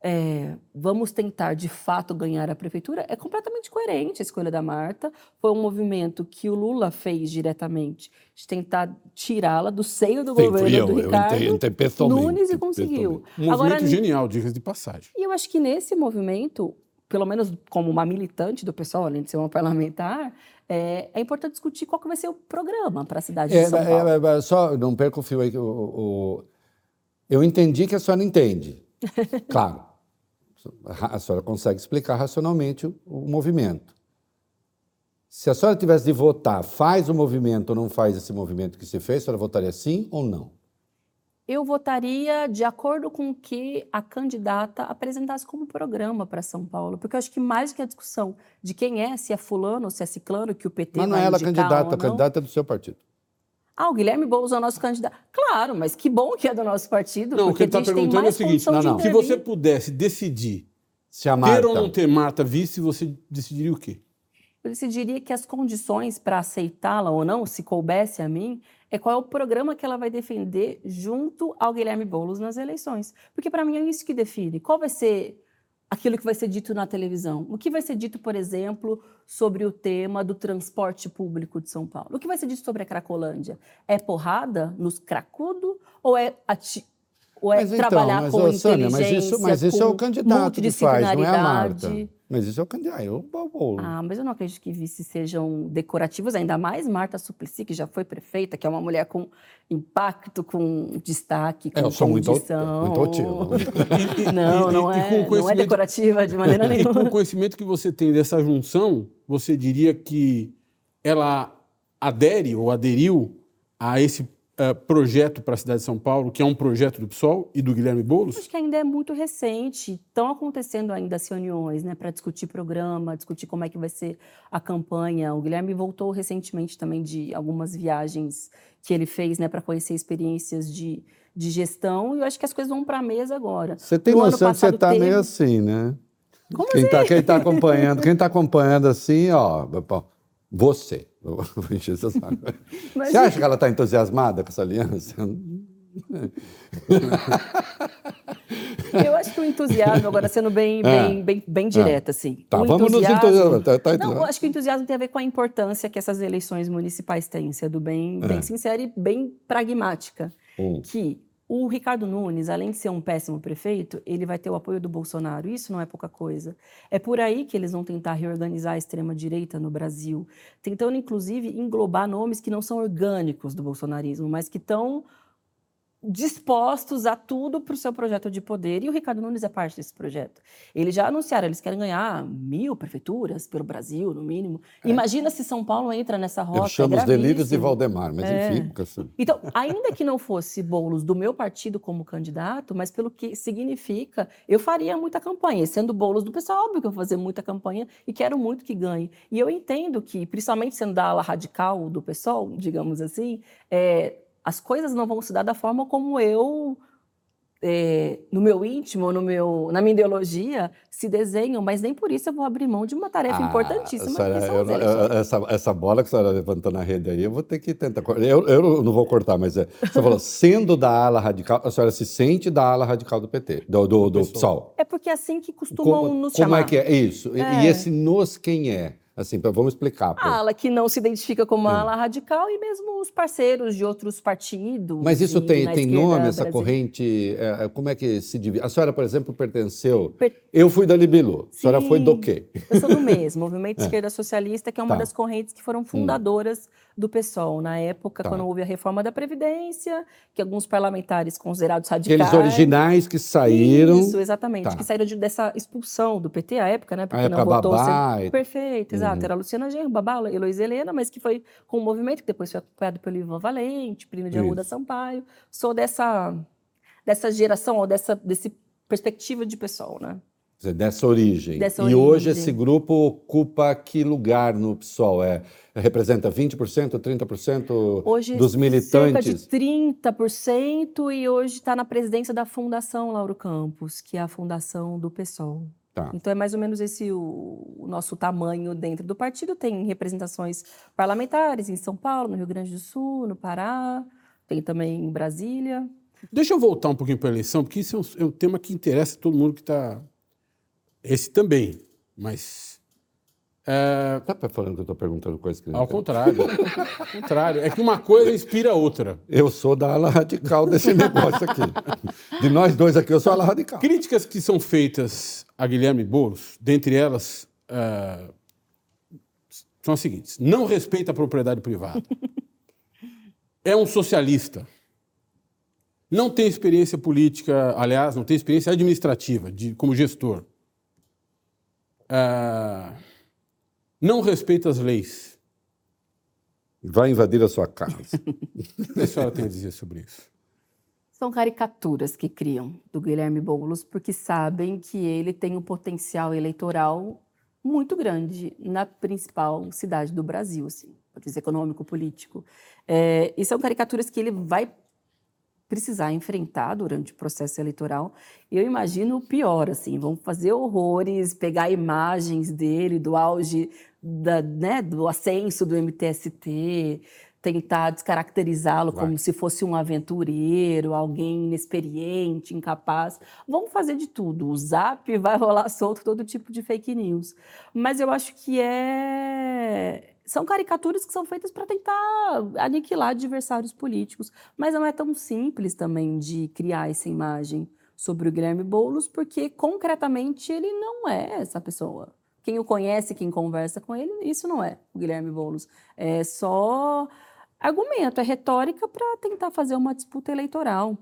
é, vamos tentar de fato ganhar a prefeitura, é completamente coerente a escolha da Marta. Foi um movimento que o Lula fez diretamente, de tentar tirá-la do seio do Sim, governo eu, do Ricardo eu entrei, entrei Nunes e conseguiu. Um movimento Agora, genial, dicas de passagem. E eu acho que nesse movimento pelo menos como uma militante do pessoal, além de ser uma parlamentar, é, é importante discutir qual que vai ser o programa para a cidade é, de São é, Paulo. É, só, não perca o fio aí. O, o, eu entendi que a senhora entende. claro. A senhora consegue explicar racionalmente o, o movimento. Se a senhora tivesse de votar, faz o movimento ou não faz esse movimento que se fez, a senhora votaria sim ou não? Eu votaria de acordo com o que a candidata apresentasse como programa para São Paulo, porque eu acho que mais que a discussão de quem é, se é fulano ou se é ciclano, que o PT Mas não é ela candidata, a candidata é do seu partido. Ah, o Guilherme Boulos é o nosso candidato. Claro, mas que bom que é do nosso partido. Não, o que ele está perguntando é o seguinte: não, não. se você pudesse decidir Se a Marta... Ter ou não ter Marta vice, você decidiria o quê? Eu decidiria que as condições para aceitá-la ou não, se coubesse a mim, é qual é o programa que ela vai defender junto ao Guilherme Boulos nas eleições. Porque para mim é isso que define. Qual vai ser aquilo que vai ser dito na televisão? O que vai ser dito, por exemplo, sobre o tema do transporte público de São Paulo? O que vai ser dito sobre a Cracolândia? É porrada nos cracudo ou é ati ou é Mas então, trabalhar mas, com ô, inteligência, Sânia, mas isso, mas isso é o candidato que faz, não é a Marta. Mas isso é o candidato, é o Boulos. Ah, mas eu não acredito que vices sejam decorativos, ainda mais Marta Suplicy, que já foi prefeita, que é uma mulher com impacto, com destaque, com É, eu sou muito, condição. muito otivo. Não, E- e- não, e é, com não é decorativa de maneira E com o nenhuma. conhecimento que você tem dessa junção, você diria que ela adere ou aderiu a esse eh, projeto para a cidade de São Paulo, que é um projeto do PSOL e do Guilherme Boulos? Acho que ainda é muito recente. Estão acontecendo ainda as reuniões né, para discutir programa, discutir como é que vai ser a campanha. O Guilherme voltou recentemente também de algumas viagens que ele fez né, para conhecer experiências de, de gestão. E eu acho que as coisas vão para a mesa agora. Você tem noção que você está teve- meio assim, né? Como quem está quem tá acompanhando, quem tá acompanhando assim, ó, você. Mas Você acha que ela está entusiasmada com essa aliança? Eu acho que o entusiasmo, agora sendo bem, É. bem, bem, bem direta, assim. Tá, o vamos nos entusiasmar. Tá, tá, Não, eu acho que o entusiasmo tem a ver com a importância que essas eleições municipais têm, sendo bem, bem É. sincera e bem pragmática. Hum. Que o Ricardo Nunes, além de ser um péssimo prefeito, ele vai ter o apoio do Bolsonaro. Isso não é pouca coisa. É por aí que eles vão tentar reorganizar a extrema-direita no Brasil, tentando, inclusive, englobar nomes que não são orgânicos do bolsonarismo, mas que estão dispostos a tudo para o seu projeto de poder. E o Ricardo Nunes é parte desse projeto. Eles já anunciaram, eles querem ganhar mil prefeituras pelo Brasil, no mínimo. Imagina se São Paulo entra nessa rota. Eu chamo é os delírios de. Valdemar, mas É. enfim. assim- Então, ainda que não fosse Boulos do meu partido como candidato, mas pelo que significa, eu faria muita campanha. E Sendo Boulos do pessoal, óbvio que eu vou fazer muita campanha e quero muito que ganhe. E eu entendo que, principalmente sendo da ala radical do pessoal, digamos assim, é, as coisas não vão se dar da forma como eu, é, no meu íntimo, no meu, na minha ideologia, se desenham, mas nem por isso eu vou abrir mão de uma tarefa Ah, importantíssima, senhora, que são eu essa, essa bola que a senhora levantou na rede aí, eu vou ter que tentar. Eu, eu não vou cortar, mas é, você falou, sendo da ala radical, a senhora se sente da ala radical do PT, do, do, do PSOL. É porque é assim que costumam Como, nos como chamar. é que é? Isso. E- E É. esse nos quem é? Assim, vamos explicar. pô. A ala que não se identifica como É. a ala radical e mesmo os parceiros de outros partidos. Mas isso tem, tem nome, essa brasileira. corrente? é, é, como é que se divide? A senhora, por exemplo, pertenceu. Per- Eu fui da Libilu. A senhora foi do Sim. quê? Eu sou do MES, Movimento Esquerda Socialista, que é uma Tá. das correntes que foram fundadoras do PSOL. Na época, Tá. quando houve a reforma da Previdência, que alguns parlamentares considerados radicais... Aqueles originais que saíram. Isso, exatamente. Tá. Que saíram de- dessa expulsão do PT à época, né? Porque Ah, não votou Babá e- Perfeito, exato. Uhum. Era a Luciana Genro, Babá, Heloísa Helena, mas que foi com o movimento, que depois foi apoiado pelo Ivan Valente, Plínio de Arruda. Sampaio. Sou dessa, dessa geração, ou dessa desse perspectiva de pessoal, né? Dizer, Dessa origem. Dessa e hoje origem. esse grupo ocupa que lugar no PSOL? É, representa 20%, 30% Hoje, dos militantes? cerca de 30% e hoje está na presidência da Fundação Lauro Campos, que é a fundação do PSOL. Tá. Então é mais ou menos esse o, o nosso tamanho dentro do partido. Tem representações parlamentares em São Paulo, no Rio Grande do Sul, no Pará, tem também em Brasília. Deixa eu voltar um pouquinho para a eleição, porque isso é um, é um tema que interessa todo mundo que está. Esse também, mas. é, Tá falando que eu estou perguntando coisas que ao contrário. ao contrário. É que uma coisa inspira a outra. Eu sou da ala radical desse negócio aqui. De nós dois aqui, eu sou a ala radical. Críticas que são feitas a Guilherme Boulos, dentre elas, é, são as seguintes: não respeita a propriedade privada, é um socialista, não tem experiência política, aliás, não tem experiência administrativa de, como gestor, É, não respeita as leis. Vai invadir a sua casa. O que a senhora tem a dizer sobre isso? São caricaturas que criam do Guilherme Boulos, porque sabem que ele tem um potencial eleitoral muito grande na principal cidade do Brasil, assim, pode dizer econômico, político. É, e são caricaturas que ele vai precisar enfrentar durante o processo eleitoral. Eu imagino o pior, assim, vão fazer horrores, pegar imagens dele do auge da, né, do ascenso do MTST, tentar descaracterizá-lo como se fosse um aventureiro, alguém inexperiente, incapaz. Vamos fazer de tudo. O Zap vai rolar solto todo tipo de fake news. Mas eu acho que é são caricaturas que são feitas para tentar aniquilar adversários políticos, mas não é tão simples também de criar essa imagem sobre o Guilherme Boulos, porque concretamente ele não é essa pessoa. Quem o conhece, quem conversa com ele, isso não é o Guilherme Boulos. É só argumento, é retórica para tentar fazer uma disputa eleitoral.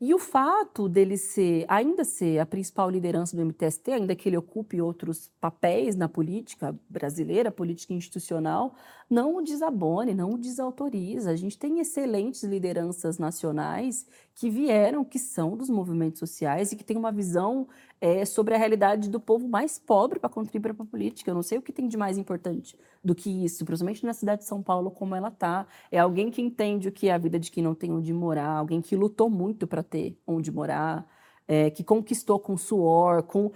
E o fato dele ser, ainda ser a principal liderança do MTST, ainda que ele ocupe outros papéis na política brasileira, política institucional, não o desabone, não o desautoriza. A gente tem excelentes lideranças nacionais que vieram, que são dos movimentos sociais e que têm uma visão é, sobre a realidade do povo mais pobre para contribuir para a política. Eu não sei o que tem de mais importante do que isso, principalmente na cidade de São Paulo, como ela está. É alguém que entende o que é a vida de quem não tem onde morar, alguém que lutou muito para ter onde morar, é, que conquistou com suor, com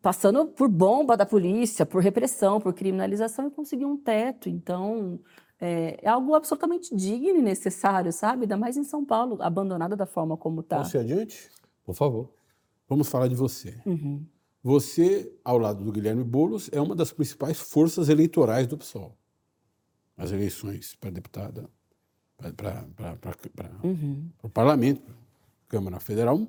passando por bomba da polícia, por repressão, por criminalização e conseguiu um teto. Então, é, é, algo absolutamente digno e necessário, sabe? Ainda mais em São Paulo, abandonada da forma como está. Posso ir adiante? Por favor. Vamos falar de você. Uhum. Você, ao lado do Guilherme Boulos, é uma das principais forças eleitorais do PSOL. As eleições para deputada, para uhum. o parlamento, Câmara Federal,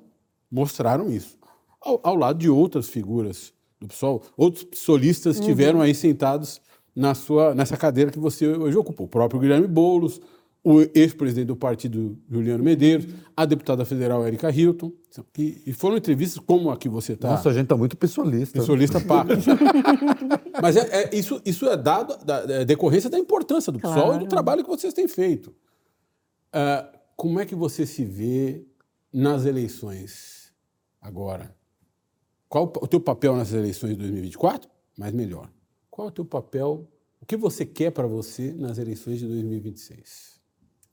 mostraram isso. Ao, ao, lado de outras figuras do PSOL, outros solistas estiveram uhum. aí sentados na sua, nessa cadeira que você hoje ocupa. O próprio Guilherme Boulos, o ex-presidente do partido, Juliano Medeiros, a deputada federal Erika Hilton, e, e foram entrevistas como a que você está. Nossa, a gente está muito pessoalista. Pessoalista pá. Mas é, é, isso, isso é dado da é decorrência da importância do claro. PSOL e do trabalho que vocês têm feito. Uh, como é que você se vê nas eleições agora? Qual o teu papel nas eleições de 2024? Mas melhor, qual é o teu papel, o que você quer para você nas eleições de 2026?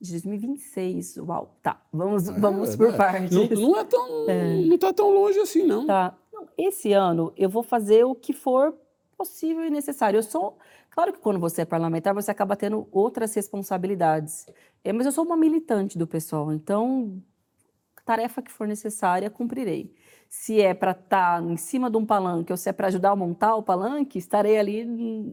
De 2026, uau, tá, vamos, é, vamos por é, partes. Não, não, é tão, é. não tá tão longe assim, não. Tá. Esse ano eu vou fazer o que for possível e necessário. Eu sou, claro que quando você é parlamentar, você acaba tendo outras responsabilidades. É, mas eu sou uma militante do pessoal, então tarefa que for necessária, cumprirei se é para estar tá em cima de um palanque ou se é para ajudar a montar o palanque, estarei ali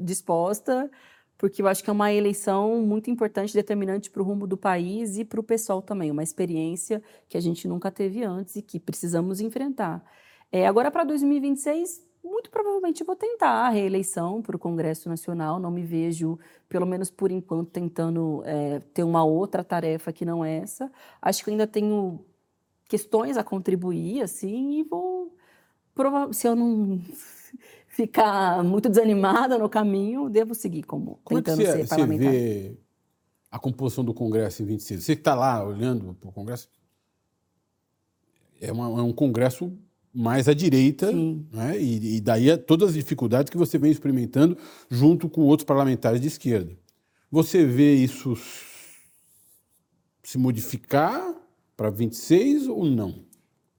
disposta, porque eu acho que é uma eleição muito importante, determinante para o rumo do país e para o pessoal também, uma experiência que a gente nunca teve antes e que precisamos enfrentar. É, agora, para 2026, muito provavelmente vou tentar a reeleição para o Congresso Nacional. Não me vejo, pelo menos por enquanto, tentando é, ter uma outra tarefa que não essa. Acho que ainda tenho questões a contribuir, assim, e vou. Se eu não ficar muito desanimada no caminho, devo seguir como, como tentando é que você, ser parlamentar. Você vê a composição do Congresso em 26? Você que está lá olhando para o Congresso, é, uma, é, um Congresso mais à direita, né? e, e daí é todas as dificuldades que você vem experimentando junto com outros parlamentares de esquerda. Você vê isso se modificar para 26 ou não?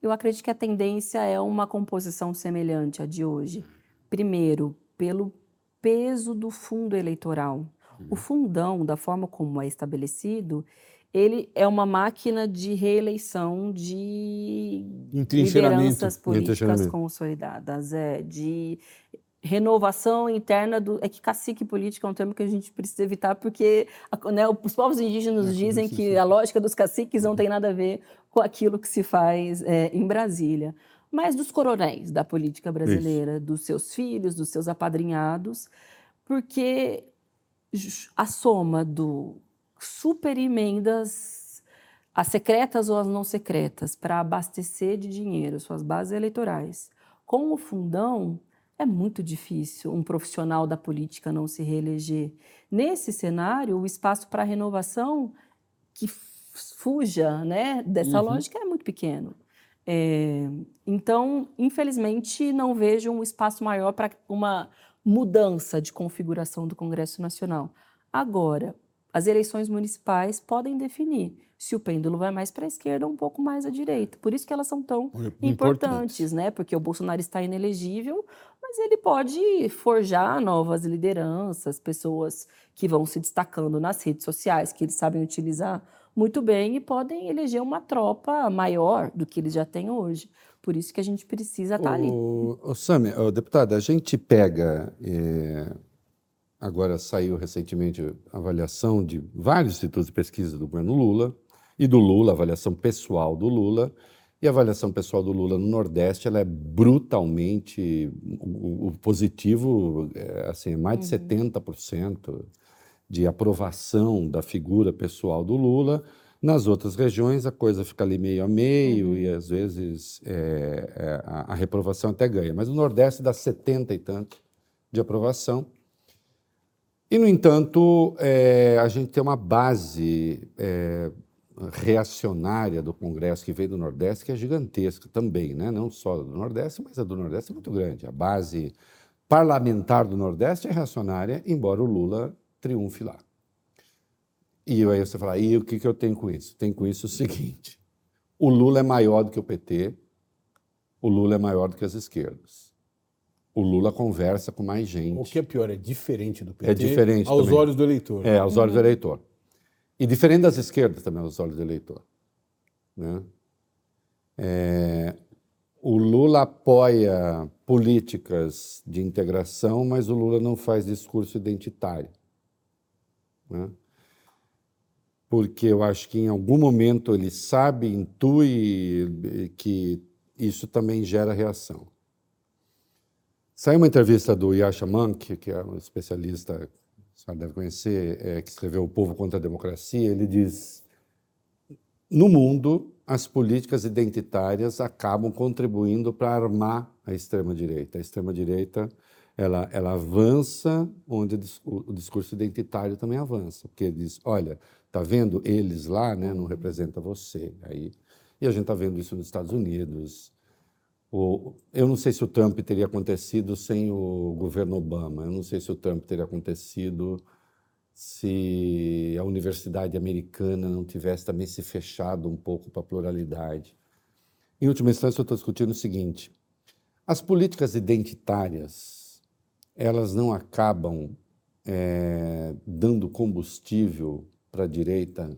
Eu acredito que a tendência é uma composição semelhante à de hoje. Primeiro, pelo peso do fundo eleitoral. O fundão, da forma como é estabelecido, ele é uma máquina de reeleição de lideranças políticas consolidadas, é, de renovação interna do. É que cacique político é um termo que a gente precisa evitar, porque né, os povos indígenas é, dizem que a lógica dos caciques não tem nada a ver com aquilo que se faz é, em Brasília. Mas dos coronéis da política brasileira, Isso. dos seus filhos, dos seus apadrinhados, porque a soma do super emendas, as secretas ou as não secretas, para abastecer de dinheiro suas bases eleitorais, com o fundão é muito difícil um profissional da política não se reeleger. Nesse cenário, o espaço para renovação que fuja né, dessa uhum. lógica é muito pequeno. É, então, infelizmente, não vejo um espaço maior para uma mudança de configuração do Congresso Nacional. Agora, as eleições municipais podem definir se o pêndulo vai mais para a esquerda ou um pouco mais à direita. Por isso que elas são tão importantes, importantes, né? Porque o Bolsonaro está inelegível, mas ele pode forjar novas lideranças, pessoas que vão se destacando nas redes sociais, que eles sabem utilizar muito bem e podem eleger uma tropa maior do que eles já têm hoje. Por isso que a gente precisa estar tá ali. O Sami, deputada, a gente pega. É, agora saiu recentemente a avaliação de vários institutos de pesquisa do governo Lula e do Lula, avaliação pessoal do Lula. E a avaliação pessoal do Lula no Nordeste ela é brutalmente o, o positivo, é, assim, mais de uhum. 70% de aprovação da figura pessoal do Lula. Nas outras regiões, a coisa fica ali meio a meio uhum. e, às vezes, é, é, a, a, reprovação até ganha. Mas no Nordeste dá 70 e tanto de aprovação. E, no entanto, é, a gente tem uma base é, reacionária do Congresso que veio do Nordeste, que é gigantesca também, né? não só do Nordeste, mas a do Nordeste é muito grande. A base parlamentar do Nordeste é reacionária, embora o Lula triunfe lá. E aí você fala, e o que, que eu tenho com isso? Tenho com isso o seguinte: o Lula é maior do que o PT, o Lula é maior do que as esquerdas. O Lula conversa com mais gente. O que é pior, é diferente do PT? É diferente. Aos também. olhos do eleitor. É, aos olhos do eleitor. E diferente das esquerdas também, aos olhos do eleitor. Né? É, o Lula apoia políticas de integração, mas o Lula não faz discurso identitário. Né? Porque eu acho que em algum momento ele sabe, intui que isso também gera reação. Saiu uma entrevista do Yasha Monk, que é um especialista senhora deve conhecer, é, que escreveu O Povo contra a Democracia, ele diz: no mundo, as políticas identitárias acabam contribuindo para armar a extrema-direita. A extrema-direita ela, ela avança onde o discurso identitário também avança, porque ele diz: olha, tá vendo eles lá, né, não representa você. Aí, e a gente está vendo isso nos Estados Unidos, o, eu não sei se o Trump teria acontecido sem o governo Obama. Eu não sei se o Trump teria acontecido se a universidade americana não tivesse também se fechado um pouco para a pluralidade. Em última instância, eu estou discutindo o seguinte: as políticas identitárias elas não acabam é, dando combustível para a direita.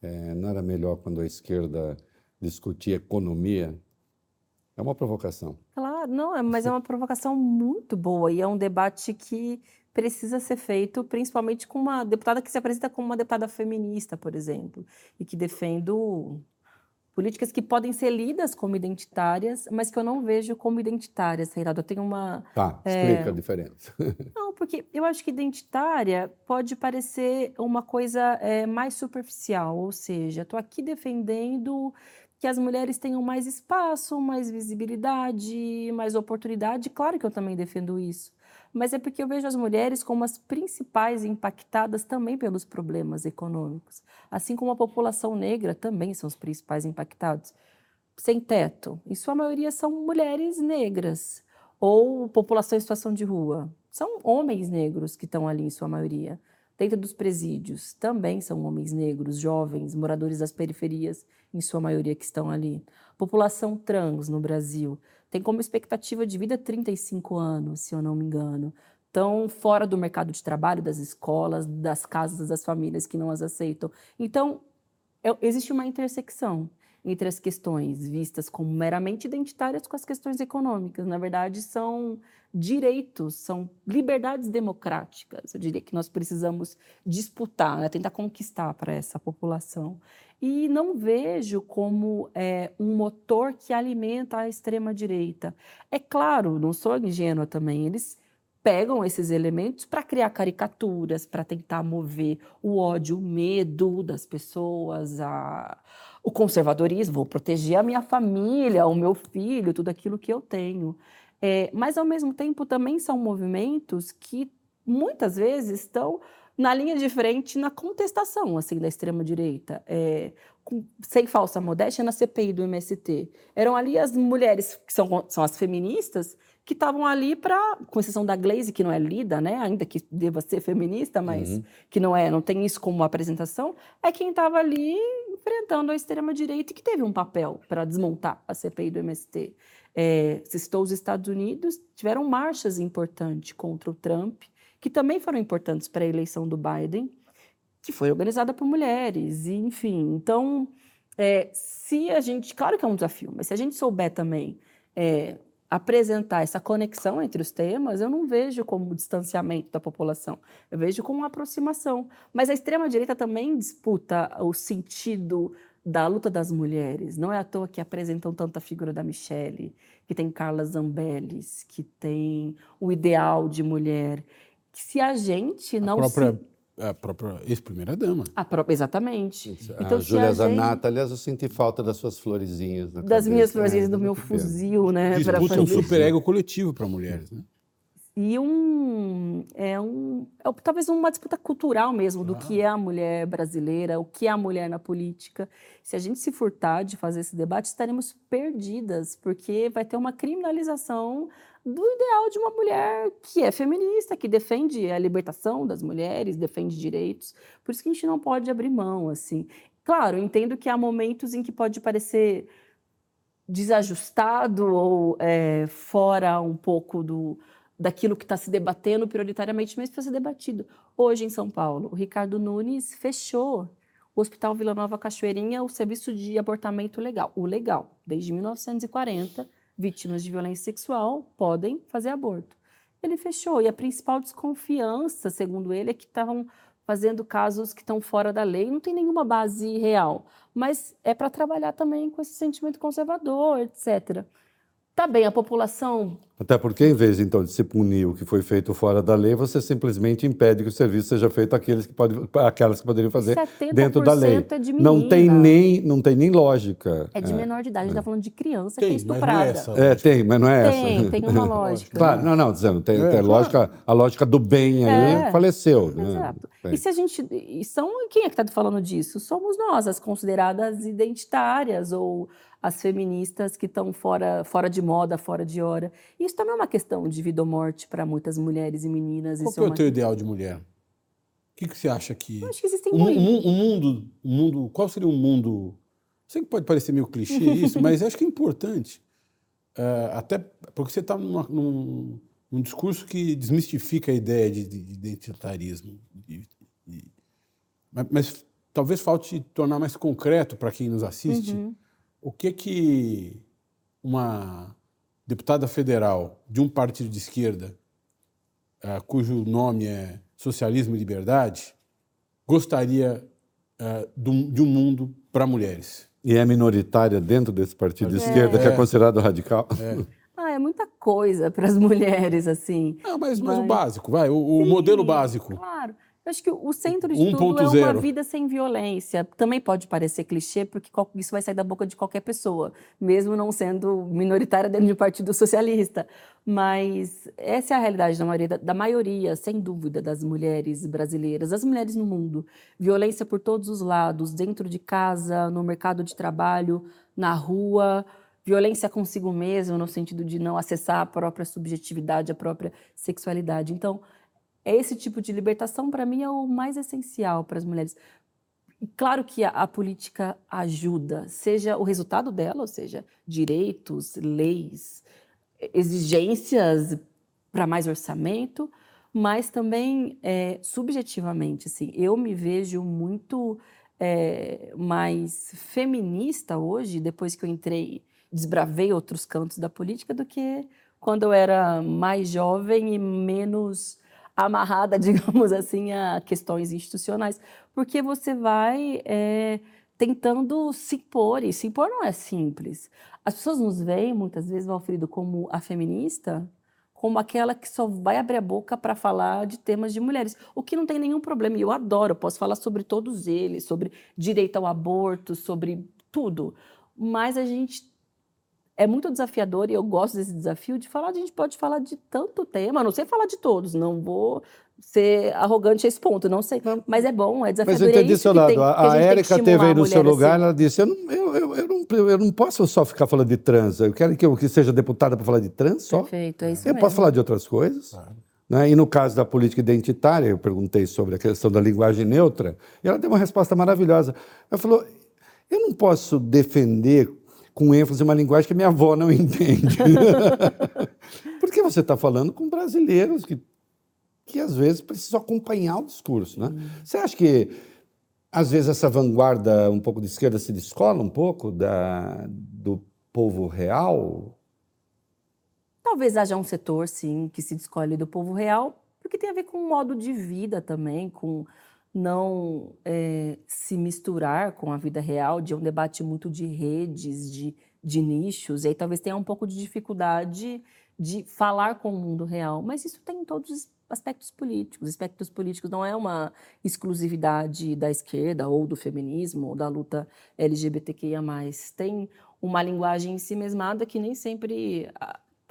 É, não era melhor quando a esquerda discutia economia é uma provocação. Claro, não, é, mas é uma provocação muito boa e é um debate que precisa ser feito, principalmente com uma deputada que se apresenta como uma deputada feminista, por exemplo, e que defende políticas que podem ser lidas como identitárias, mas que eu não vejo como identitárias, Reinaldo. Eu tenho uma. Tá, explica é... a diferença. Não, porque eu acho que identitária pode parecer uma coisa é, mais superficial, ou seja, estou aqui defendendo que as mulheres tenham mais espaço, mais visibilidade, mais oportunidade. Claro que eu também defendo isso, mas é porque eu vejo as mulheres como as principais impactadas também pelos problemas econômicos, assim como a população negra também são os principais impactados. Sem teto, em sua maioria são mulheres negras ou população em situação de rua. São homens negros que estão ali em sua maioria. Dentro dos presídios também são homens negros, jovens, moradores das periferias, em sua maioria que estão ali. População trans no Brasil tem como expectativa de vida 35 anos, se eu não me engano. Estão fora do mercado de trabalho, das escolas, das casas, das famílias que não as aceitam. Então, é, existe uma intersecção entre as questões vistas como meramente identitárias com as questões econômicas. Na verdade, são direitos, são liberdades democráticas. Eu diria que nós precisamos disputar, né? tentar conquistar para essa população. E não vejo como é, um motor que alimenta a extrema-direita. É claro, não sou ingênua também, eles pegam esses elementos para criar caricaturas, para tentar mover o ódio, o medo das pessoas, a, o conservadorismo, vou proteger a minha família, o meu filho, tudo aquilo que eu tenho. É, mas, ao mesmo tempo, também são movimentos que muitas vezes estão na linha de frente na contestação assim da extrema direita, é, com, sem falsa modéstia na CPI do MST. Eram ali as mulheres que são, são as feministas que estavam ali para, com exceção da Glaze, que não é lida, né, ainda que deva ser feminista, mas uhum. que não é, não tem isso como apresentação, é quem estava ali enfrentando a extrema-direita que teve um papel para desmontar a CPI do MST. É, você citou os Estados Unidos, tiveram marchas importantes contra o Trump, que também foram importantes para a eleição do Biden, que foi organizada por mulheres, e, enfim. Então, é, se a gente. Claro que é um desafio, mas se a gente souber também é, apresentar essa conexão entre os temas, eu não vejo como distanciamento da população, eu vejo como uma aproximação. Mas a extrema-direita também disputa o sentido da luta das mulheres. Não é à toa que apresentam tanta figura da Michelle, que tem Carla Zambellis, que tem o ideal de mulher. Que se a gente não a própria, se... A própria ex-primeira-dama. A própria, exatamente. Então, a Júlia Zanata, gente... aliás, eu senti falta das suas florezinhas. das cabeça, minhas florezinhas, é, do meu fuzil, né? Disputa um superego coletivo para mulheres, né? e um, é um é, talvez uma disputa cultural mesmo do ah. que é a mulher brasileira, o que é a mulher na política. Se a gente se furtar de fazer esse debate, estaremos perdidas, porque vai ter uma criminalização do ideal de uma mulher que é feminista, que defende a libertação das mulheres, defende direitos. Por isso que a gente não pode abrir mão, assim. Claro, entendo que há momentos em que pode parecer desajustado ou é, fora um pouco do daquilo que está se debatendo prioritariamente, mas para ser debatido. Hoje, em São Paulo, o Ricardo Nunes fechou o Hospital Vila Nova Cachoeirinha, o serviço de abortamento legal. O legal, desde 1940, vítimas de violência sexual podem fazer aborto. Ele fechou, e a principal desconfiança, segundo ele, é que estavam fazendo casos que estão fora da lei, não tem nenhuma base real, mas é para trabalhar também com esse sentimento conservador, etc. Tá bem, a população. Até porque, em vez então de se punir o que foi feito fora da lei, você simplesmente impede que o serviço seja feito àqueles que pode, aquelas que poderiam fazer dentro da lei. É de não tem nem não tem nem lógica. É de é. menor de idade, a gente está falando de criança tem, que é estuprada. Não é, é, tem, mas não é tem, essa. Tem, tem uma lógica. claro, não, não, dizendo, tem, é, tem claro. lógica, a lógica do bem aí é. faleceu. Né? Exato. E se a gente. E são, quem é que está falando disso? Somos nós, as consideradas identitárias ou as feministas que estão fora, fora de moda, fora de hora. Isso também é uma questão de vida ou morte para muitas mulheres e meninas. Qual Isso é, é o teu ideal de mulher? O que, que você acha que. Eu acho que existem um, um, um mundo, um mundo. Qual seria um mundo. Sei que pode parecer meio clichê isso, mas acho que é importante. Uh, até porque você está num, num, discurso que desmistifica a ideia de, de, de identitarismo. De, mas, mas, talvez falte tornar mais concreto para quem nos assiste. Uhum o que que uma deputada federal de um partido de esquerda, uh, cujo nome é Socialismo e Liberdade, gostaria uh, de um mundo para mulheres? E é minoritária dentro desse partido de é. esquerda, que é considerado radical? É. Ah, é muita coisa para as mulheres, assim. Não, mas, mas, mas o básico, vai, o, o modelo básico. Claro. Eu acho que o centro de 1. tudo é uma vida sem violência. Também pode parecer clichê, porque isso vai sair da boca de qualquer pessoa, mesmo não sendo minoritária dentro do Partido Socialista. Mas essa é a realidade da maioria, da maioria, sem dúvida, das mulheres brasileiras, das mulheres no mundo. Violência por todos os lados, dentro de casa, no mercado de trabalho, na rua violência consigo mesmo, no sentido de não acessar a própria subjetividade, a própria sexualidade. Então, esse tipo de libertação, para mim, é o mais essencial para as mulheres. Claro que a, a, política ajuda, seja o resultado dela, ou seja, direitos, leis, exigências para mais orçamento, mas também é, subjetivamente. Assim, eu me vejo muito é, mais feminista hoje, depois que eu entrei, desbravei outros cantos da política, do que quando eu era mais jovem e menos amarrada, digamos assim, a questões institucionais, porque você vai é, tentando se impor, e se impor não é simples. As pessoas nos veem, muitas vezes, Valfrido, como a feminista, como aquela que só vai abrir a boca para falar de temas de mulheres, o que não tem nenhum problema, e eu adoro, posso falar sobre todos eles, sobre direito ao aborto, sobre tudo, mas a gente é muito desafiador e eu gosto desse desafio de falar. A gente pode falar de tanto tema, não sei falar de todos, não vou ser arrogante a esse ponto, não sei. Mas é bom, é desafiador. Mas eu entendi é seu lado. a, a Érica teve aí no seu lugar, assim. ela disse: eu não, eu, eu, eu, não, eu não posso só ficar falando de trans. Eu quero que eu que seja deputada para falar de trans só. Perfeito, é isso Eu mesmo. posso falar de outras coisas. Né? E no caso da política identitária, eu perguntei sobre a questão da linguagem neutra, e ela deu uma resposta maravilhosa. Ela falou: eu não posso defender com ênfase uma linguagem que minha avó não entende. Porque você está falando com brasileiros que, que às vezes precisam acompanhar o discurso. Né? Você acha que às vezes essa vanguarda um pouco de esquerda se descola um pouco da, do povo real? Talvez haja um setor, sim, que se descolhe do povo real, porque tem a ver com o modo de vida também, com não eh, se misturar com a vida real, de um debate muito de redes, de, de nichos, e aí talvez tenha um pouco de dificuldade de falar com o mundo real. Mas isso tem em todos os aspectos políticos. Aspectos políticos não é uma exclusividade da esquerda ou do feminismo ou da luta LGBTQIA+. Tem uma linguagem em si mesmada que nem sempre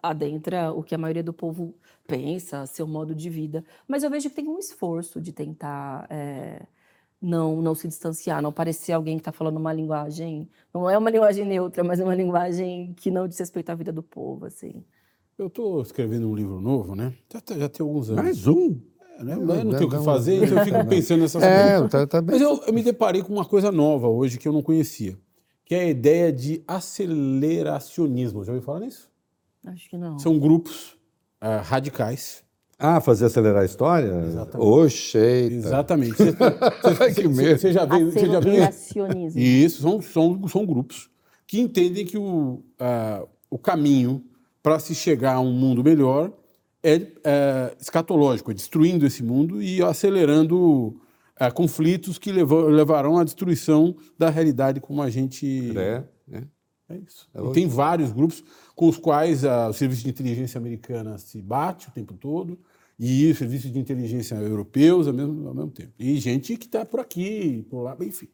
adentra o que a maioria do povo pensa, seu modo de vida. Mas eu vejo que tem um esforço de tentar eh, não, não se distanciar, não parecer alguém que está falando uma linguagem, não é uma linguagem neutra, mas é uma linguagem que não diz respeito à vida do povo, assim. Eu estou escrevendo um livro novo, né? Já, tem- já tem alguns anos. Mais um? É, né? Eu não tenho o que fazer, então eu fico pensando nessas coisas. É, tá, tá bem. Mas eu, eu me deparei com uma coisa nova hoje que eu não conhecia, que é a ideia de aceleracionismo. Já ouviu falar nisso? Acho que não. São grupos ah, radicais. Ah, fazer acelerar a história? Oxe, eita. Exatamente. Você, você- Que você- medo. você já viu, você já viu Aceleracionismo. Isso, são, são, são grupos que entendem que o, ah, o caminho para se chegar a um mundo melhor é, é escatológico, é destruindo esse mundo e acelerando ah, conflitos que levam- levarão à destruição da realidade como a gente. É, é. É isso. E tem vários grupos com os quais ah, o serviço de inteligência americana se bate o tempo todo e os serviços de inteligência europeus ao mesmo, ao mesmo tempo. E gente que está por aqui, por lá, enfim.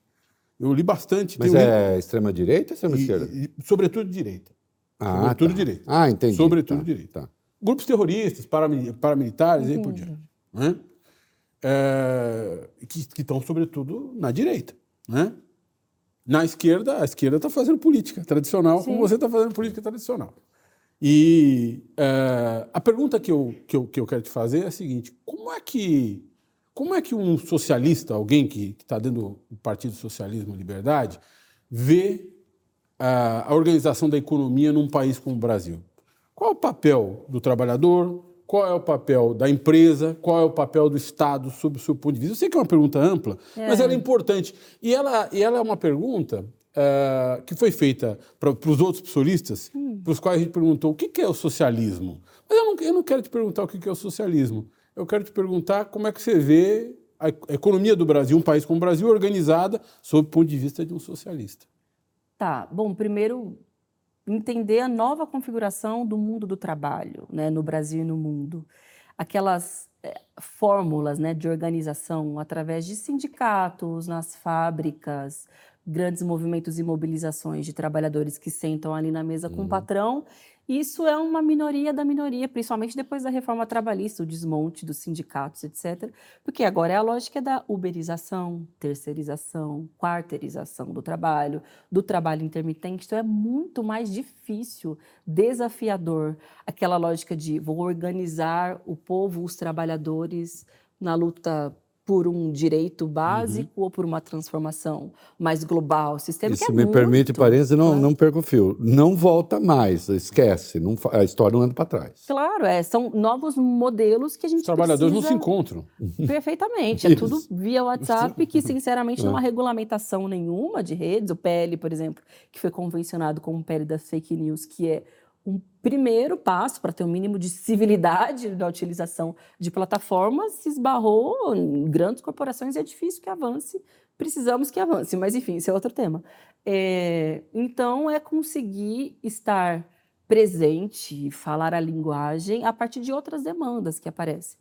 Eu li bastante. Mas um é extrema-direita ou extrema-esquerda? e- e, sobretudo direita. Ah, sobretudo tá. direita. Ah, entendi. Sobretudo Tá, direita. tá. Grupos terroristas, paramili- paramilitares e aí por diante. Né? É, que que estão, sobretudo, na direita. Né? Na esquerda, a esquerda está fazendo política tradicional, como você está fazendo política tradicional. E é, a pergunta que eu, que, eu, que eu quero te fazer é a seguinte: como é que, como é que um socialista, alguém que está dentro do Partido Socialismo e Liberdade, vê a, a organização da economia num país como o Brasil? Qual é o papel do trabalhador? Qual é o papel da empresa? Qual é o papel do Estado sob o seu ponto de vista? Eu sei que é uma pergunta ampla, mas ela é importante. E ela, e ela é uma pergunta eh, que foi feita para os outros psolistas, para os quais a gente perguntou o que, que é o socialismo. Mas eu não, eu não quero te perguntar o que, que é o socialismo. Eu quero te perguntar como é que você vê a economia do Brasil, um país como o Brasil, organizada sob o ponto de vista de um socialista. Tá, bom, primeiro entender a nova configuração do mundo do trabalho, né, no Brasil e no mundo. Aquelas eh, fórmulas, né, de organização através de sindicatos, nas fábricas, grandes movimentos e mobilizações de trabalhadores que sentam ali na mesa com o patrão. Isso é uma minoria da minoria, principalmente depois da reforma trabalhista, o desmonte dos sindicatos, etc. Porque agora é a lógica da uberização, terceirização, quarteirização do trabalho, do trabalho intermitente. Então é muito mais difícil, desafiador, aquela lógica de vou organizar o povo, os trabalhadores, na luta por um direito básico ou por uma transformação mais global, sistêmica. Isso é me permite, muito, parênteses, não, né? não perca o fio. Não volta mais, esquece. Não, a história não anda para trás. Claro, é, são novos modelos que a gente Os trabalhadores não se encontram. Perfeitamente. É tudo via WhatsApp, que sinceramente não há É. regulamentação nenhuma de redes. O PL, por exemplo, que foi convencionado como o PL das fake news, que é um primeiro passo para ter um mínimo de civilidade na utilização de plataformas, se esbarrou em grandes corporações e é difícil que avance. Precisamos que avance, mas enfim, isso é outro tema. É, então, é conseguir estar presente, falar a linguagem a partir de outras demandas que aparecem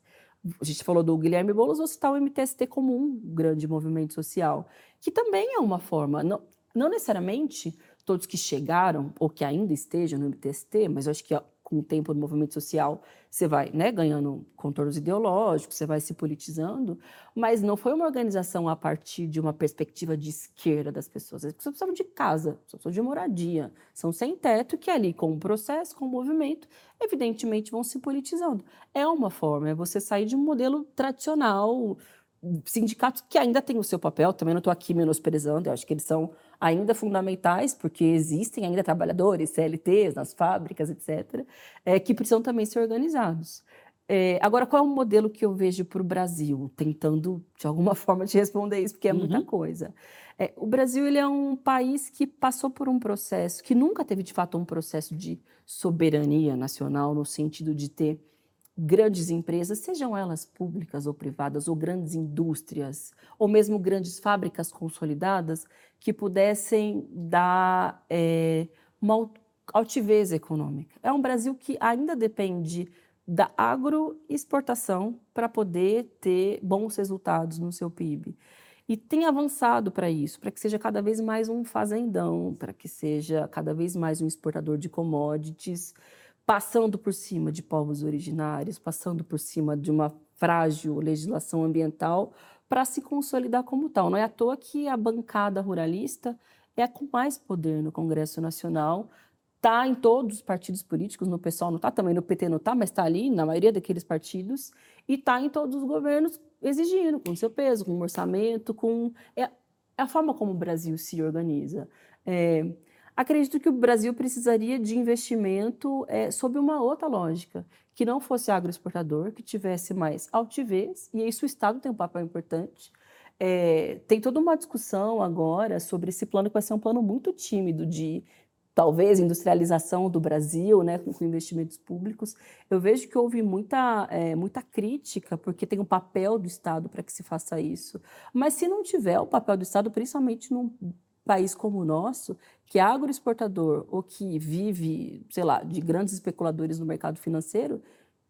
a gente falou do Guilherme Boulos, vou citar o MTST como um grande movimento social, que também é uma forma, não, não necessariamente todos que chegaram ou que ainda estejam no MTST, mas eu acho que com o tempo do movimento social, você vai né, ganhando contornos ideológicos, você vai se politizando, mas não foi uma organização a partir de uma perspectiva de esquerda das pessoas. As pessoas precisavam de casa, pessoas de moradia, são sem teto que ali, com o processo, com o movimento, evidentemente vão se politizando. É uma forma, é você sair de um modelo tradicional, sindicatos que ainda têm o seu papel, também não estou aqui menosprezando, eu acho que eles são ainda fundamentais, porque existem ainda trabalhadores, CLTs nas fábricas, etc., é, que precisam também ser organizados. É, agora, qual é o modelo que eu vejo para o Brasil? Tentando, de alguma forma, te responder isso, porque é muita uhum. coisa. É, o Brasil ele é um país que passou por um processo, que nunca teve, de fato, um processo de soberania nacional, no sentido de ter grandes empresas, sejam elas públicas ou privadas, ou grandes indústrias, ou mesmo grandes fábricas consolidadas, que pudessem dar é, uma altivez econômica. É um Brasil que ainda depende da agroexportação para poder ter bons resultados no seu PIB. E tem avançado para isso, para que seja cada vez mais um fazendão, para que seja cada vez mais um exportador de commodities, passando por cima de povos originários, passando por cima de uma frágil legislação ambiental para se consolidar como tal. Não é à toa que a bancada ruralista é com mais poder no Congresso Nacional, está em todos os partidos políticos, no pessoal não está, também no PT não está, mas está ali na maioria daqueles partidos, e está em todos os governos exigindo, com seu peso, com orçamento, com... É, é a forma como o Brasil se organiza. É, Acredito que o Brasil precisaria de investimento é, sob uma outra lógica, que não fosse agroexportador, que tivesse mais altivez, e isso o Estado tem um papel importante. É, tem toda uma discussão agora sobre esse plano, que vai ser um plano muito tímido de talvez industrialização do Brasil, né, com, investimentos públicos. Eu vejo que houve muita, é, muita crítica, porque tem um papel do Estado para que se faça isso. Mas se não tiver o papel do Estado, principalmente num país como o nosso, que agroexportador ou que vive, sei lá, de grandes especuladores no mercado financeiro,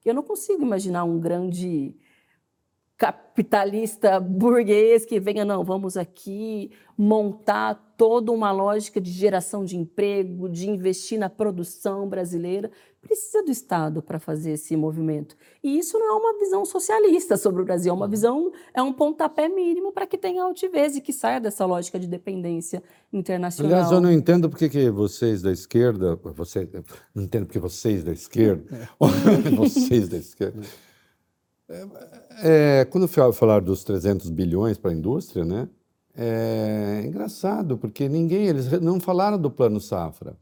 eu não consigo imaginar um grande capitalista burguês que venha, não, vamos aqui montar toda uma lógica de geração de emprego, de investir na produção brasileira. Precisa do Estado para fazer esse movimento. E isso não é uma visão socialista sobre o Brasil, é uma visão, é um pontapé mínimo para que tenha altivez e que saia dessa lógica de dependência internacional. Aliás, eu não entendo porque que vocês da esquerda, você, não entendo porque vocês da esquerda, é. vocês da esquerda, é, é, quando eu falar dos 300 bilhões para a indústria, né, é engraçado, porque ninguém, eles não falaram do plano safra.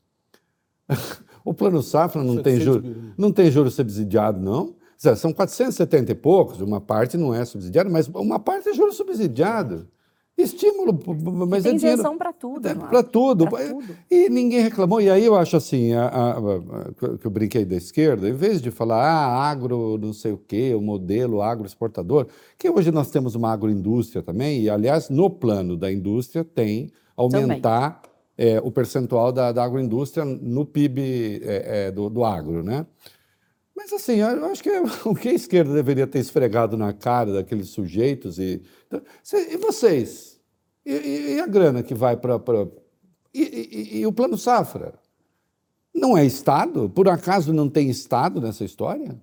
o plano safra não tem, juro, não tem juro subsidiado, não. São 470 e poucos, uma parte não é subsidiada, mas uma parte é juro subsidiado. Estímulo, mas tem é isenção para tudo. É, para tudo. tudo. E ninguém reclamou. E aí eu acho assim, a, a, a, que eu brinquei da esquerda, em vez de falar ah, agro não sei o quê, o modelo agroexportador, que hoje nós temos uma agroindústria também, e aliás, no plano da indústria tem aumentar é, o percentual da, da, agroindústria no PIB é, é, do, do agro, né? Mas assim, eu acho que o que a esquerda deveria ter esfregado na cara daqueles sujeitos e. Então, e vocês? E, e a grana que vai para. E, e, e, o plano safra? Não é Estado? Por acaso não tem Estado nessa história?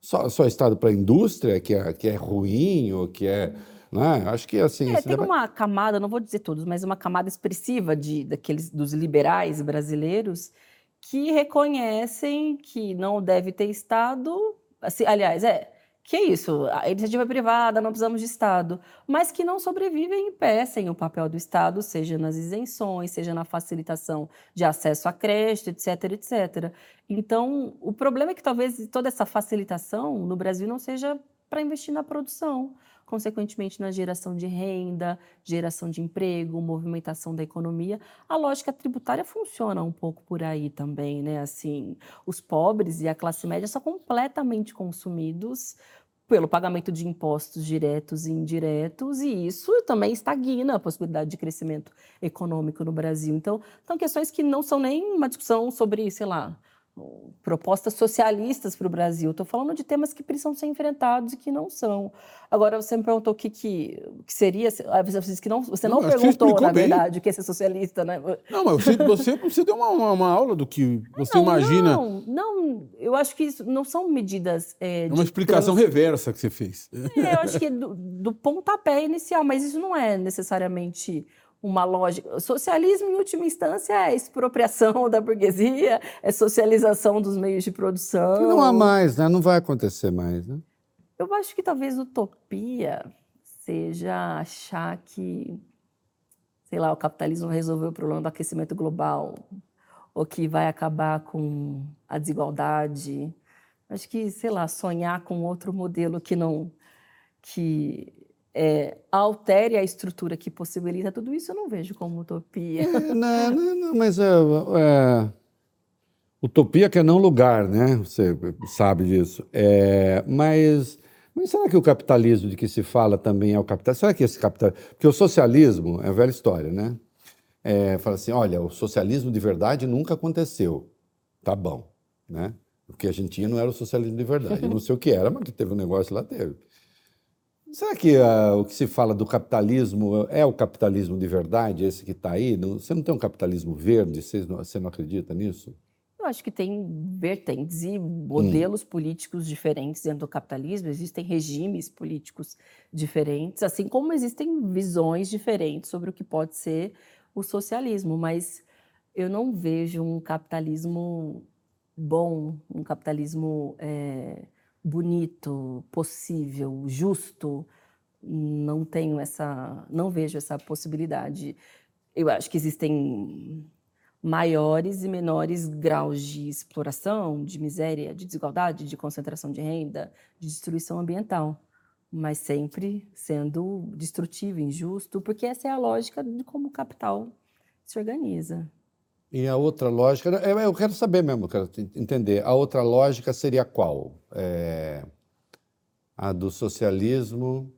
Só, só Estado para a indústria, que é, que é ruim, ou que é. Né? Acho que assim. É, tem uma camada, não vou dizer todos, mas uma camada expressiva de, daqueles, dos liberais brasileiros que reconhecem que não deve ter Estado. Assim, aliás, é que é isso, a iniciativa privada, não precisamos de Estado, mas que não sobrevivem em pé o papel do Estado, seja nas isenções, seja na facilitação de acesso a crédito, etc, etc. Então, o problema é que talvez toda essa facilitação no Brasil não seja para investir na produção, consequentemente na geração de renda, geração de emprego, movimentação da economia. A lógica tributária funciona um pouco por aí também, né? Assim, os pobres e a classe média são completamente consumidos pelo pagamento de impostos diretos e indiretos, e isso também estagna a possibilidade de crescimento econômico no Brasil. Então, são questões que não são nem uma discussão sobre, sei lá, propostas socialistas para o Brasil. Estou falando de temas que precisam ser enfrentados e que não são. Agora, você me perguntou o que, que, que seria. Ah, você, que não, você não, não perguntou, na bem. verdade, o que é ser socialista, né? Não, mas você, você, você deu uma, uma, uma, aula do que você não, imagina. Não, não, eu acho que isso não são medidas. É, é uma explicação trans... reversa que você fez. É, eu acho que do, do pontapé inicial, mas isso não é necessariamente uma lógica. Socialismo, em última instância, é expropriação da burguesia, é socialização dos meios de produção. não há mais, né? Não vai acontecer mais, né? Eu acho que talvez utopia seja achar que, sei lá, o capitalismo resolveu o problema do aquecimento global, ou que vai acabar com a desigualdade. Acho que, sei lá, sonhar com outro modelo que não que é, altere a estrutura que possibilita tudo isso, eu não vejo como utopia. É, não, não, não, mas é, é, utopia que é não lugar, né? Você sabe disso. É, mas, mas será que o capitalismo de que se fala também é o capitalismo? Será que esse capitalismo... Porque o socialismo é velha história, né? É, fala assim, olha, o socialismo de verdade nunca aconteceu. Tá bom, né? O que a gente tinha não era o socialismo de verdade. Eu não sei o que era, mas que teve um negócio lá, teve. Será que uh, o que se fala do capitalismo é o capitalismo de verdade, esse que está aí? Não, você não tem um capitalismo verde? Você não, você não acredita nisso? Eu acho que tem vertentes e modelos hum. políticos diferentes dentro do capitalismo, existem regimes políticos diferentes, assim como existem visões diferentes sobre o que pode ser o socialismo, mas eu não vejo um capitalismo bom, um capitalismo. É bonito, possível, justo, não tenho essa, não vejo essa possibilidade. Eu acho que existem maiores e menores graus de exploração, de miséria, de desigualdade, de concentração de renda, de destruição ambiental, mas sempre sendo destrutivo, injusto, porque essa é a lógica de como o capital se organiza. E a outra lógica, eu quero saber mesmo, eu quero entender. A outra lógica seria qual? É, a do socialismo?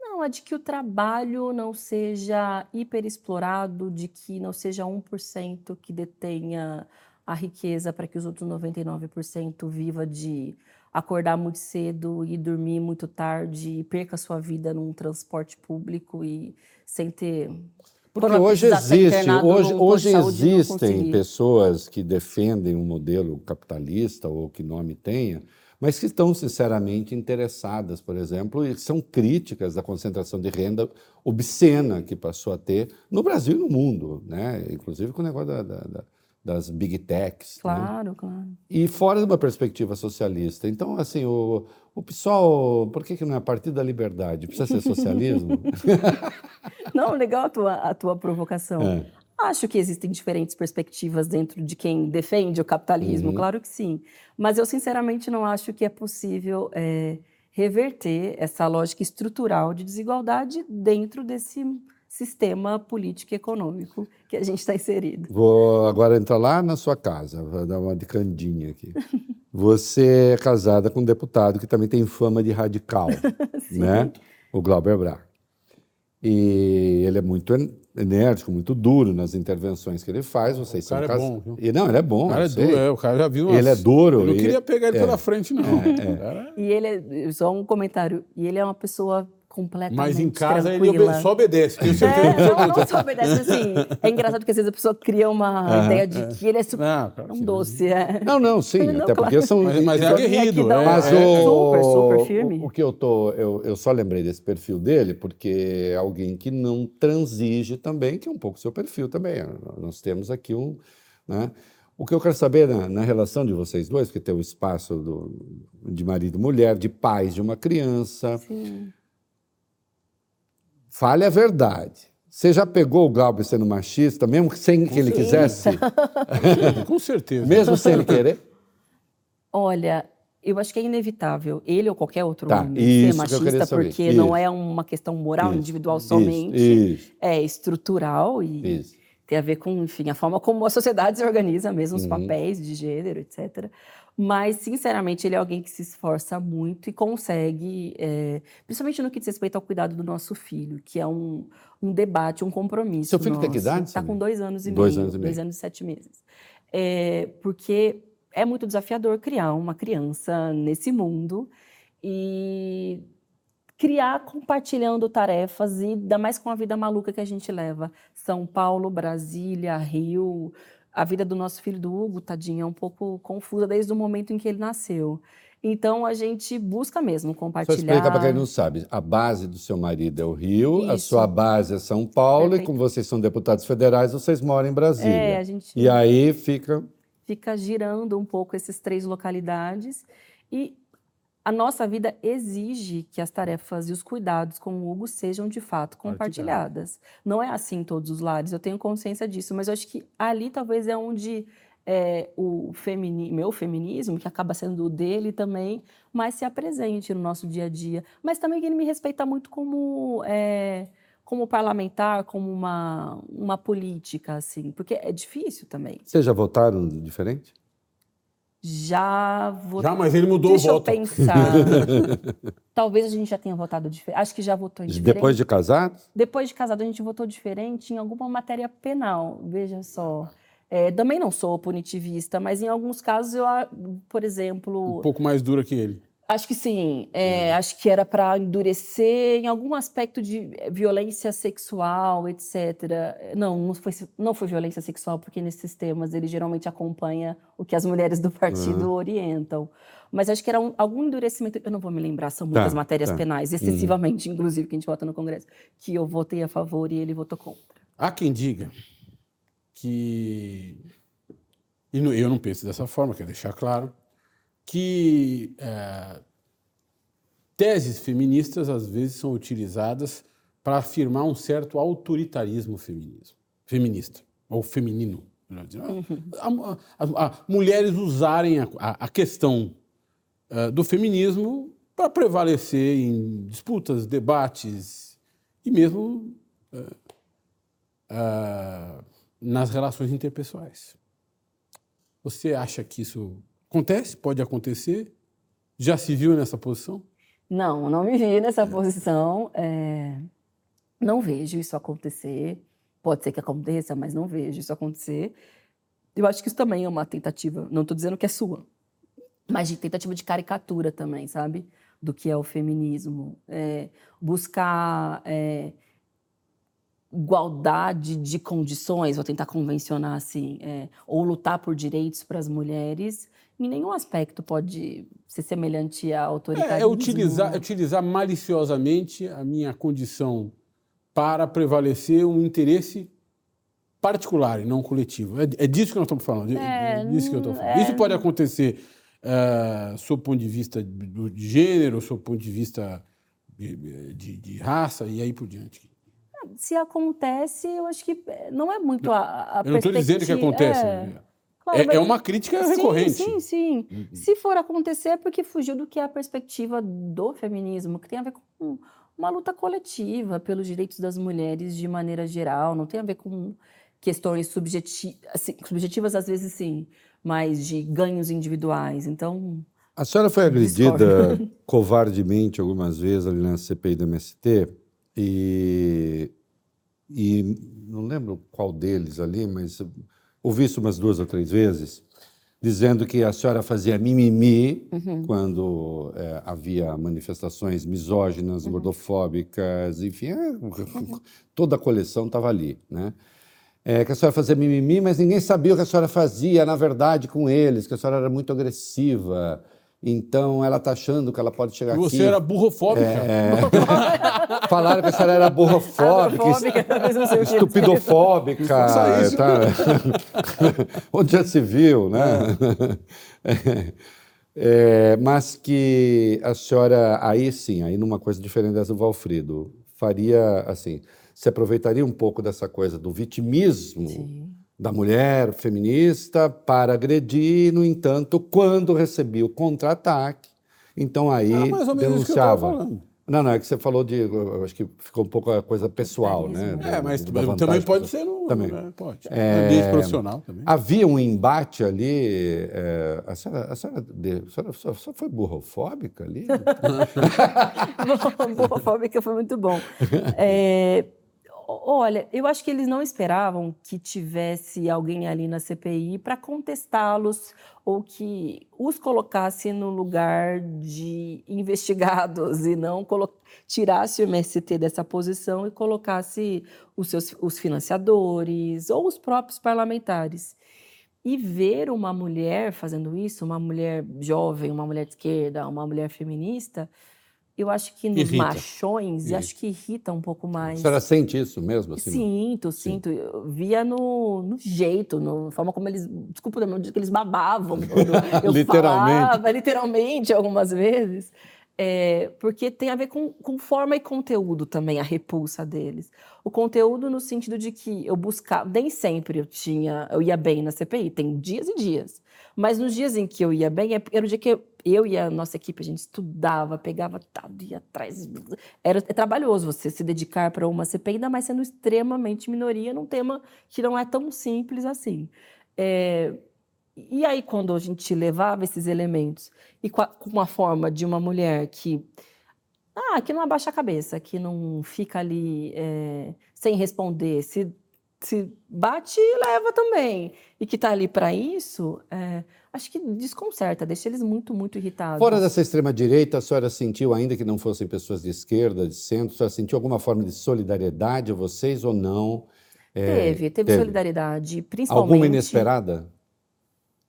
Não, a de que o trabalho não seja hiperexplorado, de que não seja 1% que detenha a riqueza para que os outros 99% viva de acordar muito cedo e dormir muito tarde e perca sua vida num transporte público e sem ter porque hoje existe, hoje, hoje existem pessoas que defendem um modelo capitalista ou que nome tenha, mas que estão sinceramente interessadas, por exemplo, e são críticas da concentração de renda obscena que passou a ter no Brasil e no mundo, né? inclusive com o negócio da, da, da das big techs. Né? Claro, né? claro. E fora de uma perspectiva socialista. Então, assim, o, o PSOL, por que, que não é Partido da Liberdade? Precisa ser socialismo? não, legal a tua, a tua provocação. É. Acho que existem diferentes perspectivas dentro de quem defende o capitalismo, uhum. claro que sim. Mas eu, sinceramente, não acho que é possível é, reverter essa lógica estrutural de desigualdade dentro desse sistema político e econômico que a gente está inserido. Vou agora entrar lá na sua casa, vou dar uma de candinha aqui. Você é casada com um deputado que também tem fama de radical, né? O Glauber Braga. E ele é muito enérgico, muito duro nas intervenções que ele faz. Vocês o são cara casados. É bom, e, não, ele é bom. O cara é duro, é, o cara já viu. Umas... Ele é duro. Eu não queria pegar ele é, pela frente, não. É, é. E ele é, só um comentário, e ele é uma pessoa completamente Mas em casa tranquila. ele só obedece. É, não, não só obedece, assim. É engraçado que às vezes a pessoa cria uma ideia de que ele é super não, claro, um doce. É. Não, não, sim. Não, até claro. porque são. Mas, mas é aguerrido. É, mas o, super, super firme. O, o, que eu tô. Eu, eu só lembrei desse perfil dele, porque é alguém que não transige também, que é um pouco seu perfil também. Nós temos aqui um. Né? O que eu quero saber na, na, relação de vocês dois, que tem o espaço do, de marido e mulher, de pais de uma criança. Sim. Fale a verdade. Você já pegou o Glauber sendo machista, mesmo sem que ele quisesse? Com certeza. Mesmo sem ele querer? Olha, eu acho que é inevitável ele ou qualquer outro tá, homem ser machista, porque isso. não é uma questão moral isso, individual somente, isso, é estrutural e tem a ver com, enfim, a forma como a sociedade se organiza, mesmo os uhum. papéis de gênero, etc. Mas, sinceramente, ele é alguém que se esforça muito e consegue, é, principalmente no que diz respeito ao cuidado do nosso filho, que é um, um debate, um compromisso. Seu filho nosso. tem que idade? Está com dois anos e dois meio. Anos e meio. Dois anos e sete meses. É, porque é muito desafiador criar uma criança nesse mundo e criar compartilhando tarefas e ainda mais com a vida maluca que a gente leva. São Paulo, Brasília, Rio. A vida do nosso filho do Hugo, tadinho, é um pouco confusa desde o momento em que ele nasceu. Então a gente busca mesmo compartilhar. Só explica para quem não sabe. A base do seu marido é o Rio, Isso. a sua base é São Paulo, Perfeito. e como vocês são deputados federais, vocês moram em Brasília. É, a gente... E aí fica. Fica girando um pouco essas três localidades. E a nossa vida exige que as tarefas e os cuidados com o Hugo sejam de fato compartilhadas. Não é assim em todos os lares, eu tenho consciência disso, mas eu acho que ali talvez é onde é, o femini, meu feminismo, que acaba sendo o dele também, mais se apresente no nosso dia a dia. Mas também que ele me respeita muito como, é, como parlamentar, como uma, uma política, assim, porque é difícil também. Vocês já votaram diferente? Já votei. Já, mas ele mudou Deixa o voto. Deixa eu pensar. Talvez a gente já tenha votado diferente. Acho que já votou diferente. Depois de casado? Depois de casado, a gente votou diferente em alguma matéria penal. Veja só. É, também não sou punitivista, mas em alguns casos eu, por exemplo. Um pouco mais dura que ele. Acho que sim. É, acho que era para endurecer em algum aspecto de violência sexual, etc. Não, não foi, não foi violência sexual, porque nesses temas ele geralmente acompanha o que as mulheres do partido uhum. orientam. Mas acho que era um, algum endurecimento. Eu não vou me lembrar, são muitas tá, matérias tá. penais, excessivamente, uhum. inclusive, que a gente vota no Congresso, que eu votei a favor e ele votou contra. Há quem diga que. E eu não penso dessa forma, quero deixar claro que é, teses feministas às vezes são utilizadas para afirmar um certo autoritarismo feminismo, feminista, ou feminino. Uhum. A, a, a, mulheres usarem a, questão uh, do feminismo para prevalecer em disputas, debates e mesmo uh, uh, nas relações interpessoais. Você acha que isso Acontece? Pode acontecer? Já se viu nessa posição? Não, não me vi nessa posição. É... Não vejo isso acontecer. Pode ser que aconteça, mas não vejo isso acontecer. Eu acho que isso também é uma tentativa, não estou dizendo que é sua, mas de tentativa de caricatura também, sabe? Do que é o feminismo. É, buscar é, igualdade de condições, vou tentar convencionar assim, é, ou lutar por direitos para as mulheres, em nenhum aspecto pode ser semelhante à autoritarismo. É, é utilizar, é utilizar maliciosamente a minha condição para prevalecer um interesse particular e não coletivo. É, é disso que nós estamos falando. É, disso que eu estou falando. É... Isso pode acontecer uh, sob o ponto de vista do, de gênero, sob o ponto de vista de, de, de raça e aí por diante se acontece, eu acho que não é muito a, a Eu não estou dizendo que acontece. É, é, é uma crítica sim, recorrente. Sim, sim. Uhum. Se for acontecer, é porque fugiu do que é a perspectiva do feminismo, que tem a ver com uma luta coletiva pelos direitos das mulheres de maneira geral, não tem a ver com questões subjeti assim, subjetivas, às vezes sim, mas de ganhos individuais. Então. A senhora foi agredida covardemente algumas vezes ali na CPI do MST e, e não lembro qual deles ali, mas ouvi isso umas duas ou três vezes, dizendo que a senhora fazia mimimi uhum. quando é, havia manifestações misóginas, uhum. gordofóbicas, enfim, é, uhum. toda a coleção estava ali, né? É, que a senhora fazia mimimi, mas ninguém sabia o que a senhora fazia, na verdade, com eles, que a senhora era muito agressiva, então ela está achando que ela pode chegar Você aqui. Você era burrofóbica. É... Falaram que a senhora era burrofóbica, estupidofóbica. Isso, tá? Onde já se viu, né? É. É, mas que a senhora, aí sim, aí numa coisa diferente dessa do Valfrido, faria assim, se aproveitaria um pouco dessa coisa do vitimismo. Sim da mulher feminista para agredir, no entanto, quando recebia o contra-ataque, então aí ah, denunciava. Não, não, é que você falou de. Eu acho que ficou um pouco a coisa pessoal, né? É, mas também pode ser no. Também. Né? Pode. É, ambiente profissional também. Havia um embate ali. É, a senhora, a senhora, a senhora só, só foi burrofóbica ali? burrofóbica foi muito bom. É, Olha, eu acho que eles não esperavam que tivesse alguém ali na CPI para contestá-los ou que os colocasse no lugar de investigados e não tirasse o MST dessa posição e colocasse os seus os financiadores ou os próprios parlamentares. E ver uma mulher fazendo isso, uma mulher jovem, uma mulher de esquerda, uma mulher feminista, eu acho que nos irrita. machões, irrita. acho que irrita um pouco mais. A senhora sente isso mesmo? Assim, sinto, sinto. Eu via no, no jeito, na forma como eles. Desculpa, no dia que eles babavam. Eu literalmente. Falava, literalmente, algumas vezes. É, porque tem a ver com, com, forma e conteúdo também, a repulsa deles. O conteúdo no sentido de que eu buscava, nem sempre eu tinha, eu ia bem na CPI, tem dias e dias. Mas nos dias em que eu ia bem, é, era o dia que eu, eu e a nossa equipe, a gente estudava, pegava dado, ia atrás. Era é trabalhoso você se dedicar para uma CPI, ainda mais sendo extremamente minoria num tema que não é tão simples assim. É, e aí, quando a gente levava esses elementos e com, a, com uma forma de uma mulher que, ah, que não abaixa a cabeça, que não fica ali é, sem responder, se, se bate e leva também, e que está ali para isso, é, acho que desconcerta, deixa eles muito, muito irritados. Fora dessa extrema-direita, a senhora sentiu, ainda que não fossem pessoas de esquerda, de centro, a senhora sentiu alguma forma de solidariedade a vocês ou não? É, teve, teve, teve, solidariedade, principalmente... Alguma inesperada?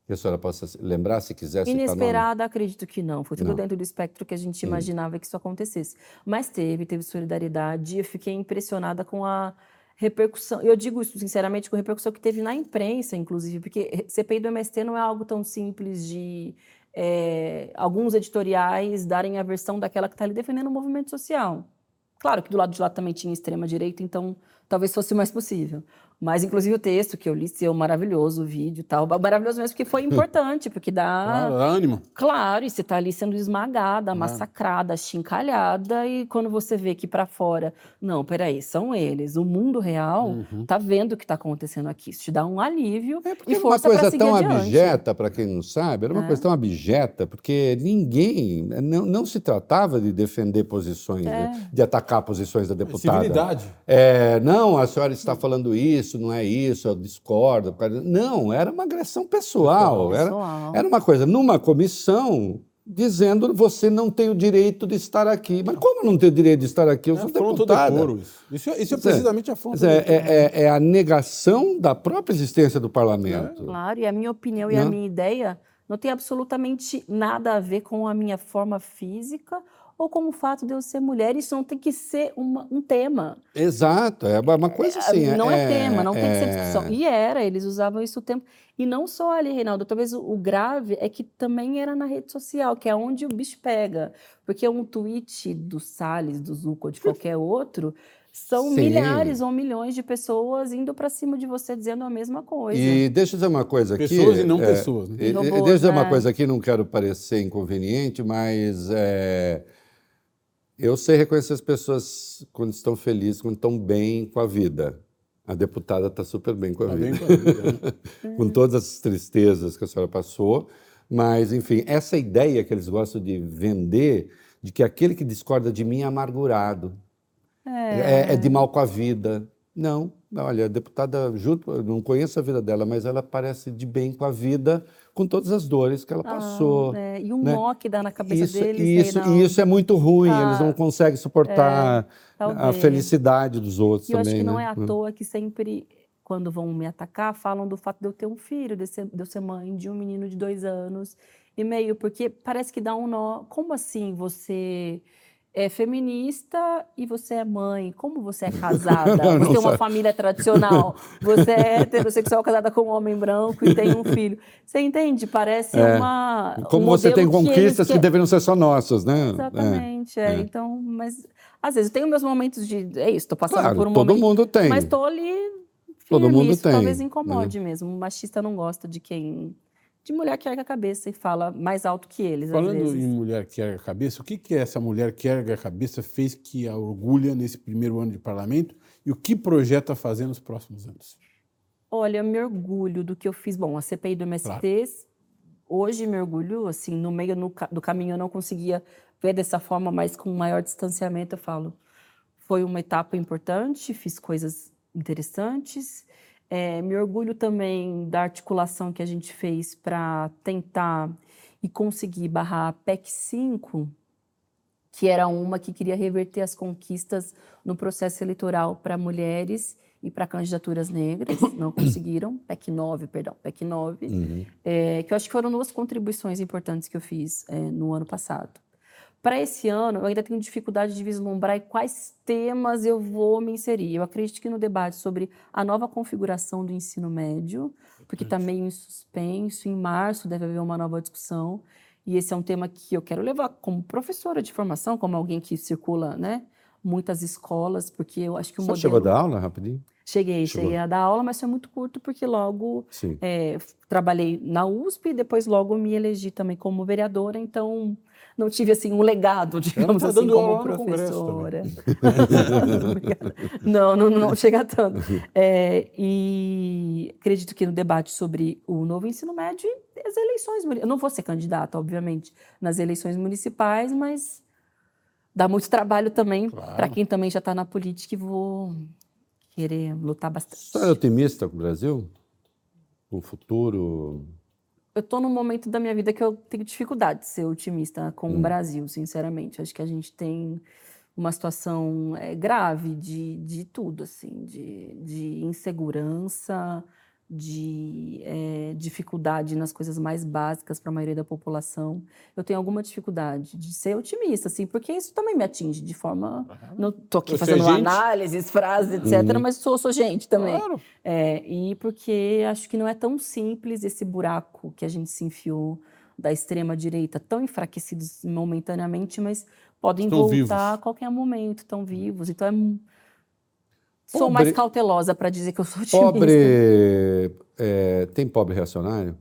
Que a senhora possa lembrar, se quiser citar Inesperada, acredito que não. Foi tudo não. dentro do espectro que a gente imaginava que isso acontecesse. Mas teve, teve solidariedade. Eu fiquei impressionada com a repercussão. Eu digo isso sinceramente com a repercussão que teve na imprensa, inclusive, porque CPI do MST não é algo tão simples de é, alguns editoriais darem a versão daquela que está ali defendendo o movimento social. Claro que do lado de lá também tinha extrema direita, então talvez fosse mais possível. Mas, inclusive, o texto que eu li, seu maravilhoso, o vídeo e tal. Maravilhoso mesmo, porque foi importante, porque dá. Claro, dá ânimo. Claro, e você está ali sendo esmagada, massacrada, chincalhada, e quando você vê que para fora, não, peraí, são eles. O mundo real uhum. tá vendo o que está acontecendo aqui. Isso te dá um alívio é e força uma coisa tão adiante. abjeta, para quem não sabe, era uma é. coisa tão abjeta, porque ninguém, não, não se tratava de defender posições, é. de, de, atacar posições da deputada. Civilidade. É, não, a senhora está falando isso isso, não é isso, eu discordo. Não, era uma agressão pessoal. Era, era uma coisa, numa comissão, dizendo você não tem o direito de estar aqui. Mas como não tem o direito de estar aqui? Eu é sou deputada. Decoro, isso. Isso, é, é precisamente a fonte é, é, é, é, a negação da própria existência do parlamento. Claro, e a minha opinião e a minha ideia não tem absolutamente nada a ver com a minha forma física ou com o fato de eu ser mulher. Isso não tem que ser uma, um tema. Exato, é uma coisa é, assim. Não é, é tema, não é, tem que ser é. discussão. E era, eles usavam isso o tempo. E não só ali, Reinaldo, talvez o, o, grave é que também era na rede social, que é onde o bicho pega. Porque um tweet do Salles, do Zuko ou de qualquer outro. São Sim. milhares ou milhões de pessoas indo para cima de você dizendo a mesma coisa. E deixa eu dizer uma coisa aqui. Pessoas e não é, pessoas. Né? E, Robôs, deixa eu dizer uma coisa aqui, não quero parecer inconveniente, mas é, eu sei reconhecer as pessoas quando estão felizes, quando estão bem com a vida. A deputada está super bem com a tá vida. Com, a vida né? com todas as tristezas que a senhora passou. Mas, enfim, essa ideia que eles gostam de vender, de que aquele que discorda de mim é amargurado, é, é, é de mal com a vida. Não, olha, a deputada, junto, não conheço a vida dela, mas ela parece de bem com a vida com todas as dores que ela ah, passou. É. E um né? nó que dá na cabeça isso, deles. Isso, e isso é muito ruim, ah, eles não conseguem suportar é, a felicidade dos outros e também. Eu acho que né? não é à toa que sempre, quando vão me atacar, falam do fato de eu ter um filho, de, ser, de eu ser mãe de um menino de dois anos e meio, porque parece que dá um nó. Como assim você é feminista e você é mãe. Como você é casada? Não, você tem uma família tradicional. Você é heterossexual casada com um homem branco e tem um filho. Você entende? Parece é. uma. Como um você tem conquistas que, que, deveriam ser só nossas, né? Exatamente. É. É. Então, mas às vezes eu tenho meus momentos de. É isso, estou passando claro, por um todo momento. Todo mundo tem. Mas estou ali. Firme, todo mundo isso tem. Talvez incomode né? mesmo. O machista não gosta de quem de mulher que erga a cabeça e fala mais alto que eles. Falando em mulher que erga a cabeça, o que, que essa mulher que erga a cabeça fez que a orgulha nesse primeiro ano de parlamento e o que projeta fazer nos próximos anos? Olha, eu me orgulho do que eu fiz. Bom, a CPI do MST, claro. hoje me orgulho, assim, no meio no, do caminho eu não conseguia ver dessa forma, mas com maior distanciamento eu falo foi uma etapa importante, fiz coisas interessantes. É, me orgulho também da articulação que a gente fez para tentar e conseguir barrar a PEC 5, que era uma que queria reverter as conquistas no processo eleitoral para mulheres e para candidaturas negras, não conseguiram, PEC 9, perdão, PEC 9, uhum. é, que eu acho que foram duas contribuições importantes que eu fiz é, no ano passado. Para esse ano, eu ainda tenho dificuldade de vislumbrar quais temas eu vou me inserir. Eu acredito que no debate sobre a nova configuração do ensino médio, porque está meio em suspenso, em março deve haver uma nova discussão, e esse é um tema que eu quero levar como professora de formação, como alguém que circula né, muitas escolas, porque eu acho que o Você modelo... chegou a dar aula rapidinho? Cheguei, Chegou. cheguei a dar aula, mas foi muito curto, porque logo é, trabalhei na USP e depois logo me elegi também como vereadora, então não tive assim um legado, digamos tá assim, como professora. não, não, não chega tanto. É, e acredito que no debate sobre o novo ensino médio e as eleições, eu não vou ser candidata, obviamente, nas eleições municipais, mas dá muito trabalho também claro. para quem também já está na política e vou querer lutar bastante. Você é otimista com o Brasil? Com o futuro? Eu estou num momento da minha vida que eu tenho dificuldade de ser otimista com hum. o Brasil, sinceramente. Acho que a gente tem uma situação é, grave de, de tudo, assim, de, de insegurança, de é, dificuldade nas coisas mais básicas para a maioria da população. Eu tenho alguma dificuldade de ser otimista, assim, porque isso também me atinge de forma. Não estou aqui fazendo análises, frases, etc., uhum. mas sou, sou gente também. Claro. É, e porque acho que não é tão simples esse buraco que a gente se enfiou da extrema direita, tão enfraquecidos momentaneamente, mas podem estão voltar vivos. a qualquer momento, tão vivos. Então é Sou pobre, mais cautelosa para dizer que eu sou otimista. Pobre. É, tem pobre reacionário?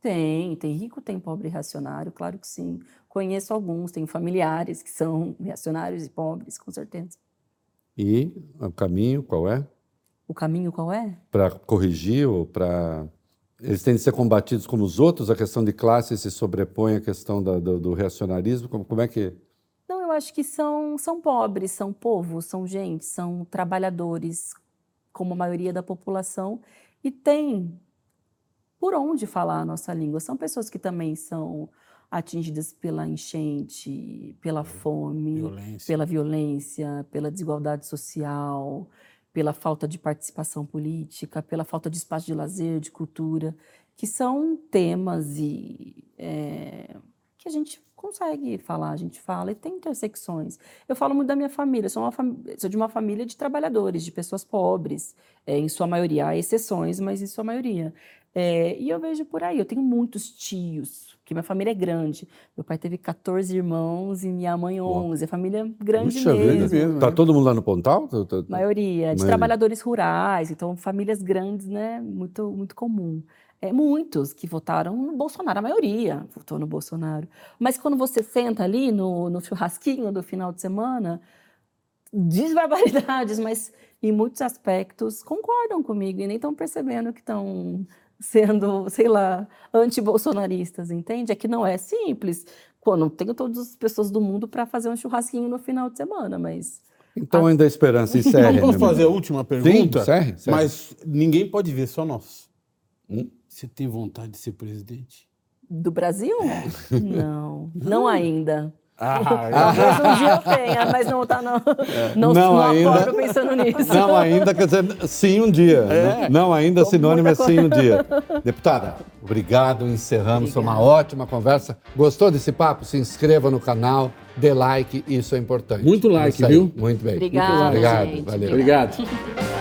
Tem, tem rico, tem pobre reacionário, claro que sim. Conheço alguns, tenho familiares que são reacionários e pobres, com certeza. E o caminho qual é? O caminho qual é? Para corrigir ou para. Eles têm de ser combatidos como os outros? A questão de classe se sobrepõe à questão da, do, do reacionarismo? Como, como é que acho que são, são pobres, são povo, são gente, são trabalhadores, como a maioria da população, e tem por onde falar a nossa língua. São pessoas que também são atingidas pela enchente, pela fome, violência. pela violência, pela desigualdade social, pela falta de participação política, pela falta de espaço de lazer, de cultura, que são temas e é, que a gente consegue falar, a gente fala e tem intersecções. Eu falo muito da minha família, sou, uma fam... sou de uma família de trabalhadores, de pessoas pobres, é, em sua maioria. Há exceções, mas em sua maioria. É, e eu vejo por aí, eu tenho muitos tios, porque minha família é grande. Meu pai teve 14 irmãos e minha mãe 11. A família é grande Puxa mesmo. mesmo. Tá todo mundo lá no Pontal? Tá, tá, tá. Maioria, de trabalhadores rurais, então famílias grandes, né? Muito, muito comum é, muitos que votaram no Bolsonaro, a maioria votou no Bolsonaro. Mas quando você senta ali no, no churrasquinho do final de semana, diz barbaridades, mas em muitos aspectos concordam comigo e nem estão percebendo que estão sendo, sei lá, anti-bolsonaristas, entende? É que não é simples. Pô, não tenho todas as pessoas do mundo para fazer um churrasquinho no final de semana, mas então, ainda a esperança encerre. Vamos fazer a última pergunta? Sim, serre, serre. Mas ninguém pode ver, só nós. Hum? Você tem vontade de ser presidente? Do Brasil? É. Não, não ainda. Ah, Talvez um dia eu tenha, mas não tá não. É. Não, não, não ainda, pensando nisso. Não ainda, quer dizer, sim um dia. É. Não ainda, sinônimo é sim um dia. Deputada, obrigado, encerramos, foi uma ótima conversa. Gostou desse papo? Se inscreva no canal, dê like, isso é importante. Muito like, viu? Muito bem. Obrigada, Muito obrigado, gente. valeu. Obrigado.